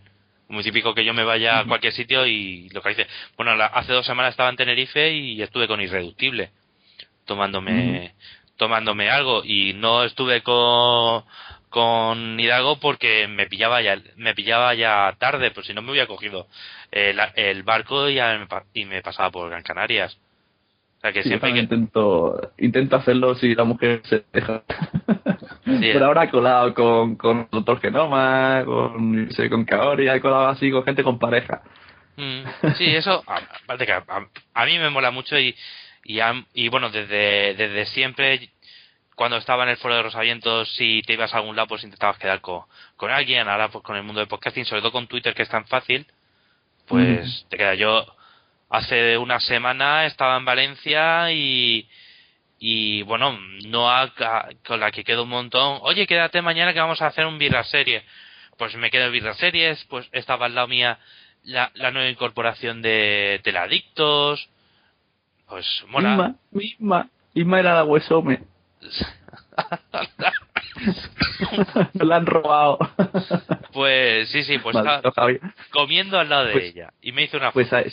Muy típico que yo me vaya a cualquier sitio y lo que dice. Bueno, la- hace dos semanas estaba en Tenerife y estuve con Irreductible, tomándome, tomándome algo, y no estuve con, con Hidalgo porque me pillaba ya me pillaba ya tarde pues si no me hubiera cogido el, el barco y, y me pasaba por Gran Canarias sea que Sí, siempre hay también que intento, intento hacerlo si la mujer se deja. Sí. Por ahora he colado con, con Doctor Genoma, con, sé, con Kaori, he colado así con gente con pareja. Mm, sí eso a- aparte que a, a- a mí me mola mucho y y, am- y bueno desde desde siempre cuando estaba en el foro de Rosavientos si te ibas a algún lado pues intentabas quedar con, con alguien ahora pues con el mundo del podcasting sobre todo con Twitter que es tan fácil pues te queda yo hace una semana estaba en Valencia y y bueno no con la que quedo un montón oye quédate mañana que vamos a hacer un birra serie pues me quedo en birra series pues estaba al lado mía la, la nueva incorporación de Teladictos pues mola Misma, misma, misma era la Huesome. la han robado. pues sí sí pues Maldito estaba comiendo al lado de Pues- ella y me hizo una Pues, foto.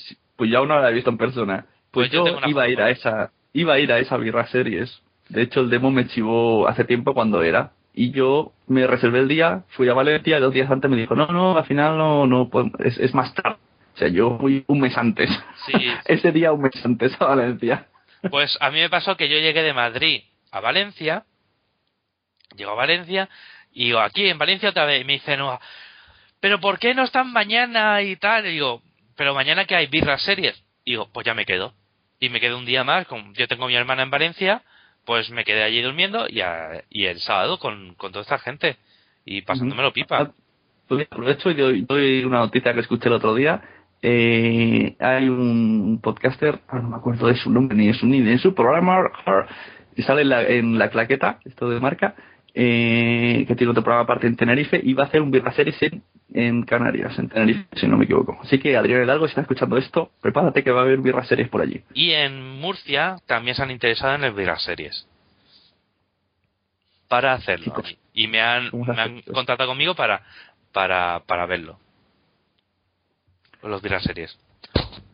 Pues ya aún no la he visto en persona. Pues, Pues yo iba a ir a esa, iba a ir a esa birra series. De hecho, el demo me chivó hace tiempo cuando era. Y yo me reservé el día, fui a Valencia y dos días antes me dijo, no, no, al final no, no, es, es más tarde. O sea, yo fui un mes antes. Sí. Ese día un mes antes a Valencia. Pues a mí me pasó que yo llegué de Madrid a Valencia, llego a Valencia y digo, aquí en Valencia otra vez, y me dice Noah, pero ¿por qué no están mañana y tal? Y digo, pero mañana que hay birras series. Y digo, pues ya me quedo. Y me quedo un día más, con, yo tengo a mi hermana en Valencia, pues me quedé allí durmiendo y, a- y el sábado con, con toda esta gente y pasándomelo pipa. Pues aprovecho y doy, doy una noticia que escuché el otro día. Eh, hay un podcaster, ah, no me acuerdo de su nombre ni de su ni de su programa, y sale en la, en la claqueta, esto de marca, eh, que tiene otro programa aparte en Tenerife, y va a hacer un Birra Series en, en Canarias, en Tenerife, si no me equivoco. Así que Adrián Hidalgo, si está escuchando esto, prepárate que va a haber Birra Series por allí. Y en Murcia también se han interesado en las birras series. Para hacerlo. Chicos, Y me han, ¿cómo se me han contratado conmigo para, para, para verlo. Los birras series.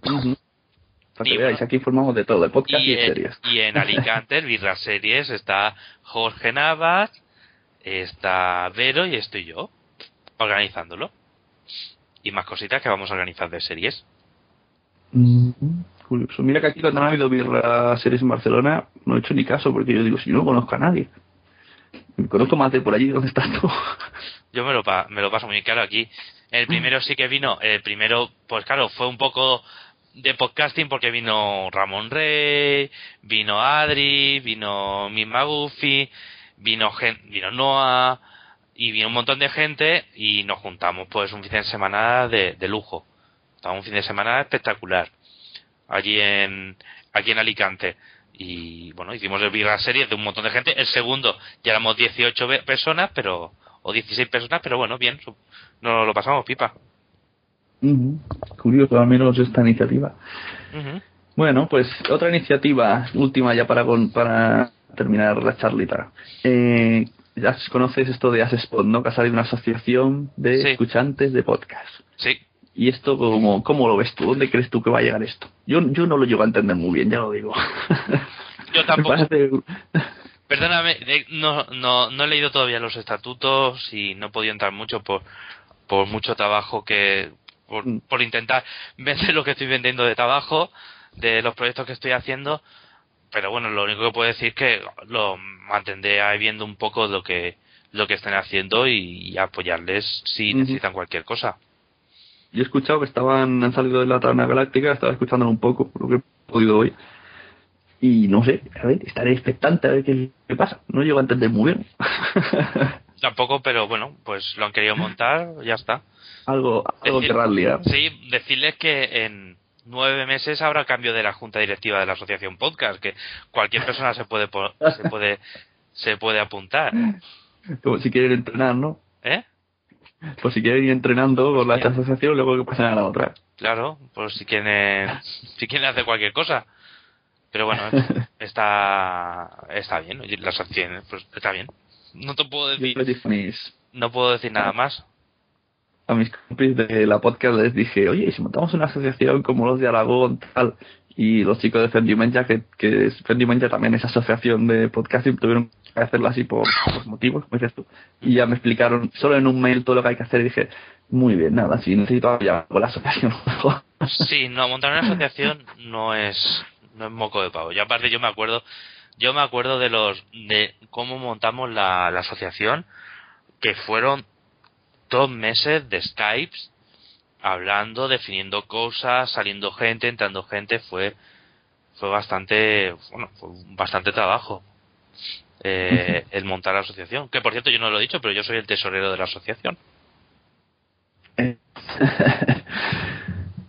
Para que Y veáis, aquí informamos de todo, de podcast y, Y en, series. y en Alicante, el birras series, está Jorge Navas, está Vero y estoy yo. Organizándolo. Y más cositas que vamos a organizar de series. Mm, Curioso. Mira que aquí cuando han habido series en Barcelona no he hecho ni caso porque yo digo, si no conozco a nadie. Me conozco más de por allí donde estás tú. Yo me lo, pa- me lo paso muy claro aquí. El primero sí que vino, el primero, pues claro, fue un poco de podcasting porque vino Ramón Rey, vino Adri, vino Misma Goofy, vino, gen- vino Noah y vino un montón de gente y nos juntamos pues un fin de semana de, de lujo. Estaba un fin de semana espectacular allí en aquí en Alicante y bueno hicimos el Birra Series de un montón de gente el segundo ya éramos 18 ve- personas pero o 16 personas pero bueno bien su- no lo pasamos pipa Ujú. Curioso, al menos esta iniciativa. Bueno, pues otra iniciativa, última ya para, para terminar la charlita. Eh, ya conoces esto de Asespot, ¿no? Que ha salido una asociación de Sí. escuchantes de podcast. sí ¿Y esto cómo, cómo lo ves tú? ¿Dónde crees tú que va a llegar esto? Yo, yo no lo llego a entender muy bien, ya lo digo. Yo tampoco. parece- Perdóname, no, no, no he leído todavía los estatutos y no he podido entrar mucho por, por mucho trabajo que, por, Mm. por intentar vender lo que estoy vendiendo de trabajo, de los proyectos que estoy haciendo. Pero bueno, lo único que puedo decir es que lo mantendré ahí viendo un poco lo que, lo que estén haciendo y, y apoyarles si necesitan cualquier cosa. Yo he escuchado que estaban, han salido de la Trana Galáctica, estaba escuchándolo un poco, lo que he podido hoy. Y no sé, a ver, estaré expectante a ver qué, qué pasa. No llego a entender muy bien. Tampoco, pero bueno, pues lo han querido montar, ya está. algo algo Decir- querrán liar. Sí, decirles que en nueve meses habrá cambio de la junta directiva de la asociación podcast, que cualquier persona se puede se puede se puede apuntar, Como si quieren entrenar, ¿no? ¿eh? Pues si quieren ir entrenando con la asociación, luego que pasen a la otra. Claro, pues si quieren si quieren hacer cualquier cosa. Pero bueno, está está bien, oye, la asociación pues está bien. No te puedo decir no puedo decir nada más. A mis compis de la podcast, les dije, oye, ¿y si montamos una asociación como los de Aragón, tal, y los chicos de Fendimentia, que, que Fendimentia también es asociación de podcasting, tuvieron que hacerlo así por, por motivos, como dices tú. Y ya me explicaron solo en un mail todo lo que hay que hacer y dije, muy bien, nada, si necesito apoyar con la asociación. Sí, no, montar una asociación no es, no es moco de pavo. Yo aparte yo me acuerdo, yo me acuerdo de los, de cómo montamos la, la asociación, que fueron dos meses de Skypes, hablando, definiendo cosas, saliendo gente, entrando gente, fue, fue bastante, bueno, fue bastante trabajo. Eh, el montar la asociación, que por cierto yo no lo he dicho, pero yo soy el tesorero de la asociación.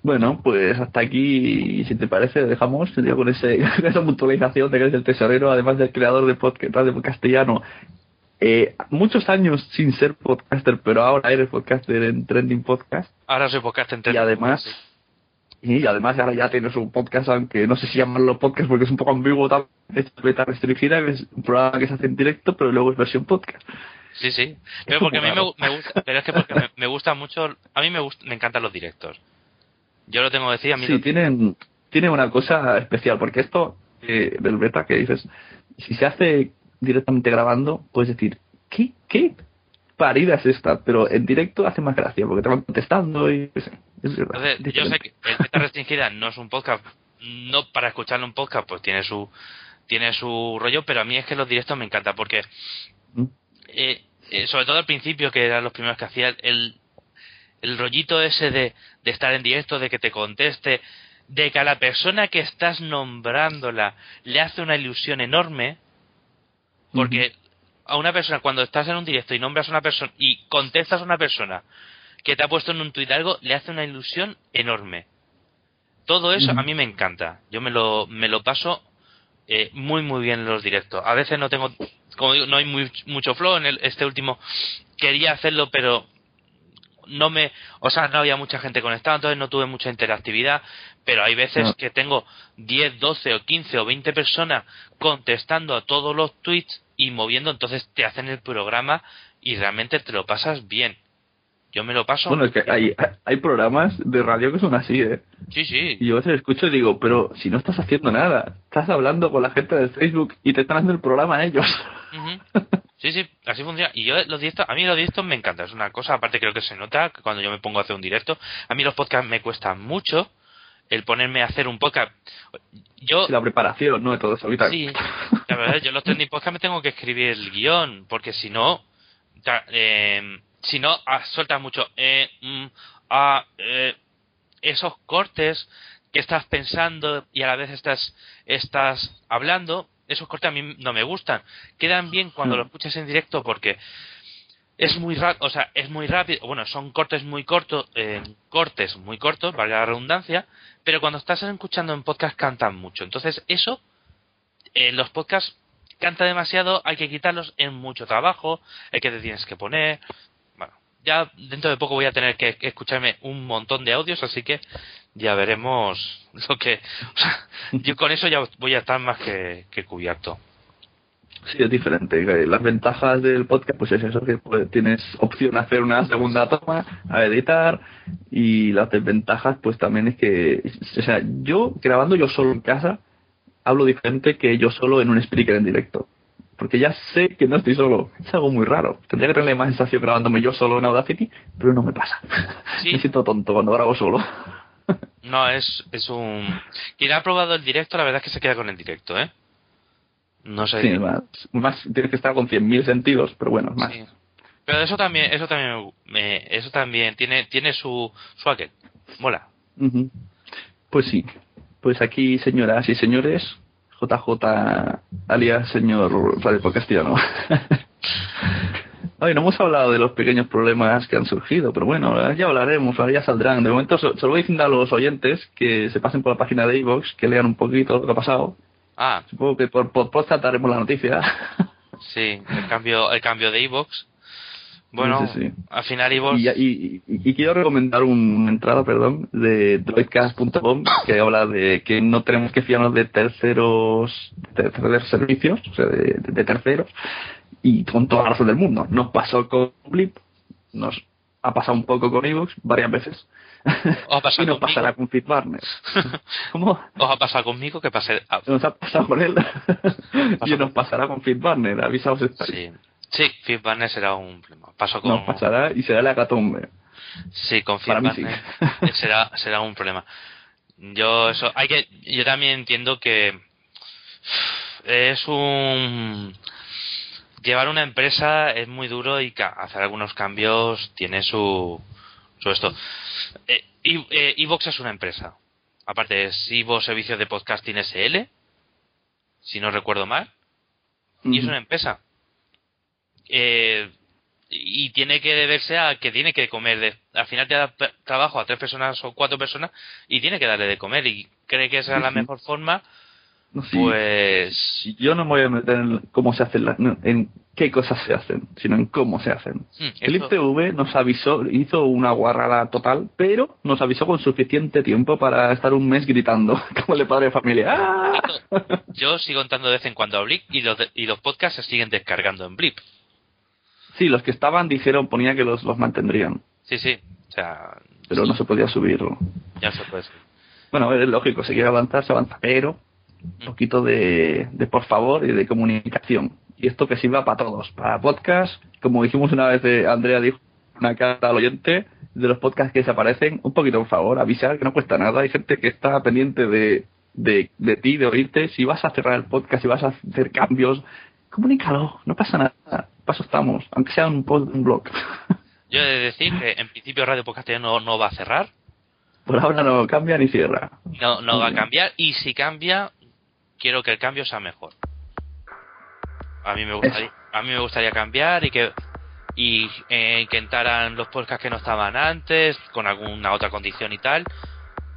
Bueno, pues hasta aquí, si te parece, dejamos con, ese, con esa puntualización de que eres el tesorero, además del creador de podcast de castellano. Eh, muchos años sin ser podcaster, pero ahora eres podcaster en Trending Podcast. Ahora soy podcast en Y además, y además ahora ya tienes un podcast, aunque no sé si llamarlo podcast porque es un poco ambiguo, también, es beta restringida, que es un programa que se hace en directo, pero luego es versión podcast. Sí, sí. Pero porque a mí me, me gusta, pero es que porque me, me gusta mucho, a mí me gusta, me encantan los directos. Yo lo tengo que decir, a mí Sí, tienen, tiene una cosa especial, porque esto eh, del beta que dices, si se hace directamente grabando, puedes decir, ¿qué, qué parida es esta? Pero en directo hace más gracia, porque te van contestando y pues, Es verdad. Entonces, yo sé que el Beta Restringida no es un podcast, no para escucharlo un podcast, pues tiene su tiene su rollo, pero a mí es que los directos me encantan porque eh, eh, sobre todo al principio, que eran los primeros que hacía, el, el rollito ese de, de estar en directo, de que te conteste, de que a la persona que estás nombrándola le hace una ilusión enorme, porque a una persona, cuando estás en un directo y nombras a una persona y contestas a una persona que te ha puesto en un tuit algo, le hace una ilusión enorme. Todo eso a mí me encanta. Yo me lo, me lo paso eh, muy, muy bien en los directos. A veces no tengo, como digo, no hay muy- mucho flow. En el- este último quería hacerlo, pero no me, o sea, no había mucha gente conectada, entonces no tuve mucha interactividad, pero hay veces No. que tengo 10, 12 o 15 o 20 personas contestando a todos los tweets y moviendo, entonces te hacen el programa y realmente te lo pasas bien. Yo me lo paso. Bueno, es que hay, hay programas de radio que son así, ¿eh? Sí, sí. Y yo a veces escucho y digo, pero si no estás haciendo nada, estás hablando con la gente del Facebook y te están haciendo el programa ellos. Ujú. Sí, sí, así funciona. Y yo los directos, a mí los directos me encantan. Es una cosa, aparte creo que se nota que cuando yo me pongo a hacer un directo. A mí los podcasts me cuestan mucho el ponerme a hacer un podcast. Yo, La preparación, ¿no? De todo eso. ahorita. sí, la verdad, yo los trending podcasts me tengo que escribir el guion, porque si no, eh, si no, ah, sueltas mucho. Eh, mm, ah, eh, esos cortes que estás pensando y a la vez estás, estás hablando, esos cortes a mí no me gustan. Quedan bien cuando Hmm. lo escuchas en directo porque es muy rápido, o sea, es muy rápido, bueno, son cortes muy cortos, eh, cortes muy cortos, valga la redundancia, pero cuando estás escuchando en podcast cantan mucho. Entonces, eso, en los podcasts canta demasiado, hay que quitarlos en mucho trabajo, hay que te tienes que poner. Bueno, ya dentro de poco voy a tener que escucharme un montón de audios, así que ya veremos lo que. O sea, yo con eso ya voy a estar más que, que cubierto. Sí, es diferente. Las ventajas del podcast, pues es eso, que pues, tienes opción a hacer una segunda toma, a editar, y las desventajas, pues también es que, o sea, yo grabando yo solo en casa, hablo diferente que yo solo en un speaker en directo. Porque ya sé que no estoy solo. Es algo muy raro. Tendría que tener más sensación grabándome yo solo en Audacity, pero no me pasa. Sí. Me siento tonto cuando grabo solo. No, es, es un. Quien ha probado el directo, la verdad es que se queda con el directo, ¿eh? No sé. Sí, más, más tienes que estar con 100.000 sentidos, pero bueno, más. Sí. Pero eso también, eso también, me- eso también tiene, tiene su, su aquel. Mola. Pues sí. Pues aquí, señoras y señores, JJ alias señor Radio Castellano. Ay, no hemos hablado de los pequeños problemas que han surgido, pero bueno, ya hablaremos, ya saldrán. De momento, so- solo voy diciendo a los oyentes que se pasen por la página de iVoox, que lean un poquito lo que ha pasado. Ah, Supongo que por, por trataremos la noticia. sí, el cambio, el cambio de Evox. Bueno, Sí, sí, al final Evox. Y, y- y- y quiero recomendar un- una entrada, perdón, de droidcast.com que habla de que no tenemos que fiarnos de terceros, de terceros servicios, o sea, de, de terceros, y con toda la razón del mundo. Nos pasó con Blip, nos ha pasado un poco con Evox, varias veces, Os ha pasado y nos conmigo. pasará con FitBarner. ¿Cómo? Os ha pasado conmigo que pasé. ah, Nos ha pasado con él, y nos pasará con FitBarner, avisaos estáis. sí, sí, Feedback será un problema. Paso con. Nos pasará y será la catombe. Sí, con mí Feedback sí. será, será un problema. Yo eso, hay que, yo también entiendo que es un llevar una empresa es muy duro y hacer algunos cambios tiene su, su esto. Eh, eh, Evox es una empresa. Aparte es Evox Servicios de Podcasting SL, si no recuerdo mal, y es una empresa. Eh, y tiene que deberse a que tiene que comer. De, al final te da trabajo a tres personas o cuatro personas y tiene que darle de comer. Y cree que esa es la mejor forma, No, sí. pues. yo no me voy a meter en cómo se hacen las- en qué cosas se hacen, sino en cómo se hacen. hmm, El IPTV nos avisó, hizo una guarrada total, pero nos avisó con suficiente tiempo para estar un mes gritando, como el padre de familia. ¡Ah! yo sigo entrando de vez en cuando a Blip y los, de- y los podcasts se siguen descargando en Blip. Sí, los que estaban dijeron, ponía que los, los mantendrían, Sí, sí. O sea, pero no se podía subirlo. ya se puede. Bueno, es lógico, se quiere avanzar, se avanza, pero un poquito de, de por favor y de comunicación. Y esto que sirva para todos, para podcast, como dijimos una vez, eh, Andrea dijo una carta al oyente, de los podcasts que desaparecen, un poquito por favor, avisar que no cuesta nada. Hay gente que está pendiente de, de, de ti, de oírte. Si vas a cerrar el podcast, si vas a hacer cambios, comunícalo, no pasa nada. Paso estamos, aunque sea un, post, un blog. Yo he de decir que en principio Radio Podcast no, no va a cerrar. Por ahora no cambia ni cierra. No, no va a cambiar y si cambia, quiero que el cambio sea mejor. A mí me gustaría, a mí me gustaría cambiar y que y eh, que entraran los podcasts que no estaban antes con alguna otra condición y tal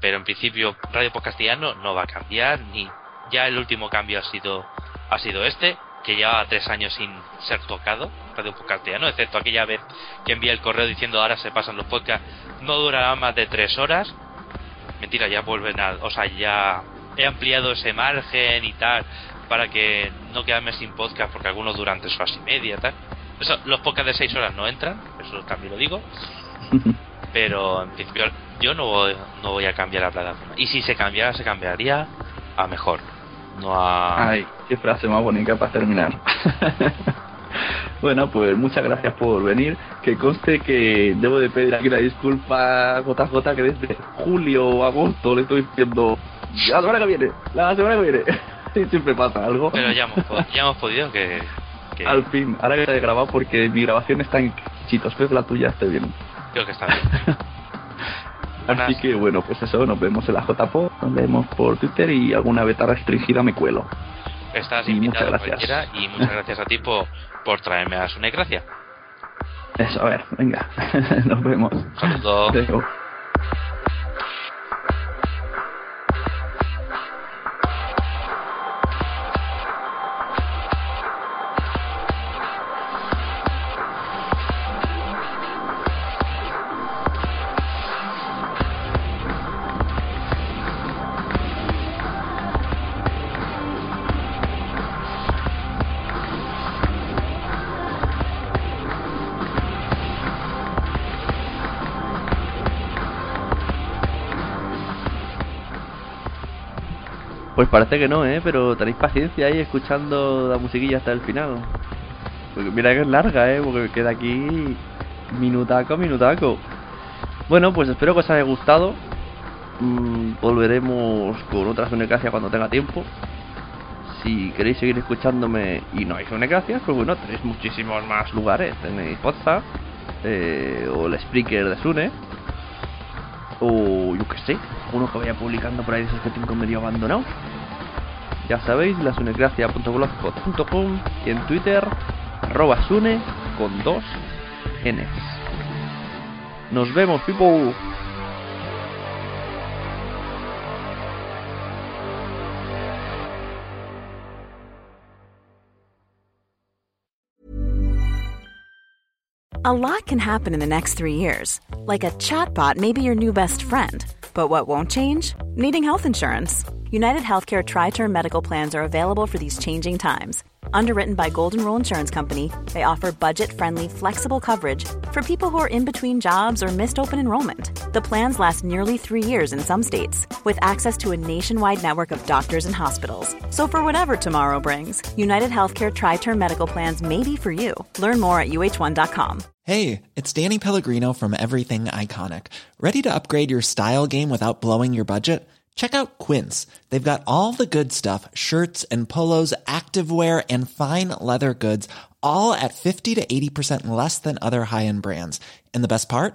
pero en principio Radio Podcastiano no va a cambiar ni ya el último cambio ha sido ha sido este que lleva tres años sin ser tocado Radio Podcastiano excepto aquella vez que envía el correo diciendo ahora se pasan los podcasts no durará más de tres horas mentira ya vuelven a o sea ya he ampliado ese margen y tal para que no quedarme sin podcast porque algunos duran tres horas y media tal eso, los podcasts de 6 horas no entran, eso también lo digo. Pero en principio yo no voy, no voy a cambiar la plataforma. Y si se cambiara, se cambiaría a mejor. No a... Ay, qué frase más bonita para terminar. bueno, pues muchas gracias por venir. Que conste que debo de pedir aquí la disculpa a JJ que desde julio o agosto le estoy diciendo la semana que viene, la semana que viene. Siempre pasa algo. Pero ya hemos, ya hemos podido que al fin, ahora que te he grabado porque mi grabación está en chitos, pero la tuya esté bien. Creo que está bien. Así que bueno, pues eso, nos vemos en la JPO, nos vemos por Twitter y alguna beta restringida me cuelo. Estás invitado muchas gracias. y muchas gracias a ti por, por traerme a Gracia. Eso, a ver, venga, nos vemos. Saludos. Parece que no, ¿eh? Pero tenéis paciencia ahí escuchando la musiquilla hasta el final. Porque mira que es larga, ¿eh? Porque queda aquí minutaco, minutaco. Bueno, pues espero que os haya gustado. Mm, volveremos con otra Sunecracia cuando tenga tiempo. Si queréis seguir escuchándome y no hay Sunecracias, pues bueno, tenéis muchísimos más lugares. Tenéis WhatsApp, eh, o el Spreaker de Sune, o yo que sé, uno que vaya publicando por ahí de esos que tengo medio abandonado. Ya sabéis, lasunecracia.blogspot.com y en Twitter, arroba sune con dos Ns. Nos vemos, people. A lot can happen in the next three years. Like a chatbot may be your new best friend. But what won't change? Needing health insurance. United Healthcare Tri Term Medical Plans are available for these changing times. Underwritten by Golden Rule Insurance Company, they offer budget friendly, flexible coverage for people who are in between jobs or missed open enrollment. The plans last nearly three years in some states, with access to a nationwide network of doctors and hospitals. So, for whatever tomorrow brings, United Healthcare Tri Term Medical Plans may be for you. Learn more at uh1.com. Hey, it's Danny Pellegrino from Everything Iconic. Ready to upgrade your style game without blowing your budget? Check out Quince. They've got all the good stuff shirts and polos, activewear, and fine leather goods, all at 50 to 80% less than other high end brands. And the best part?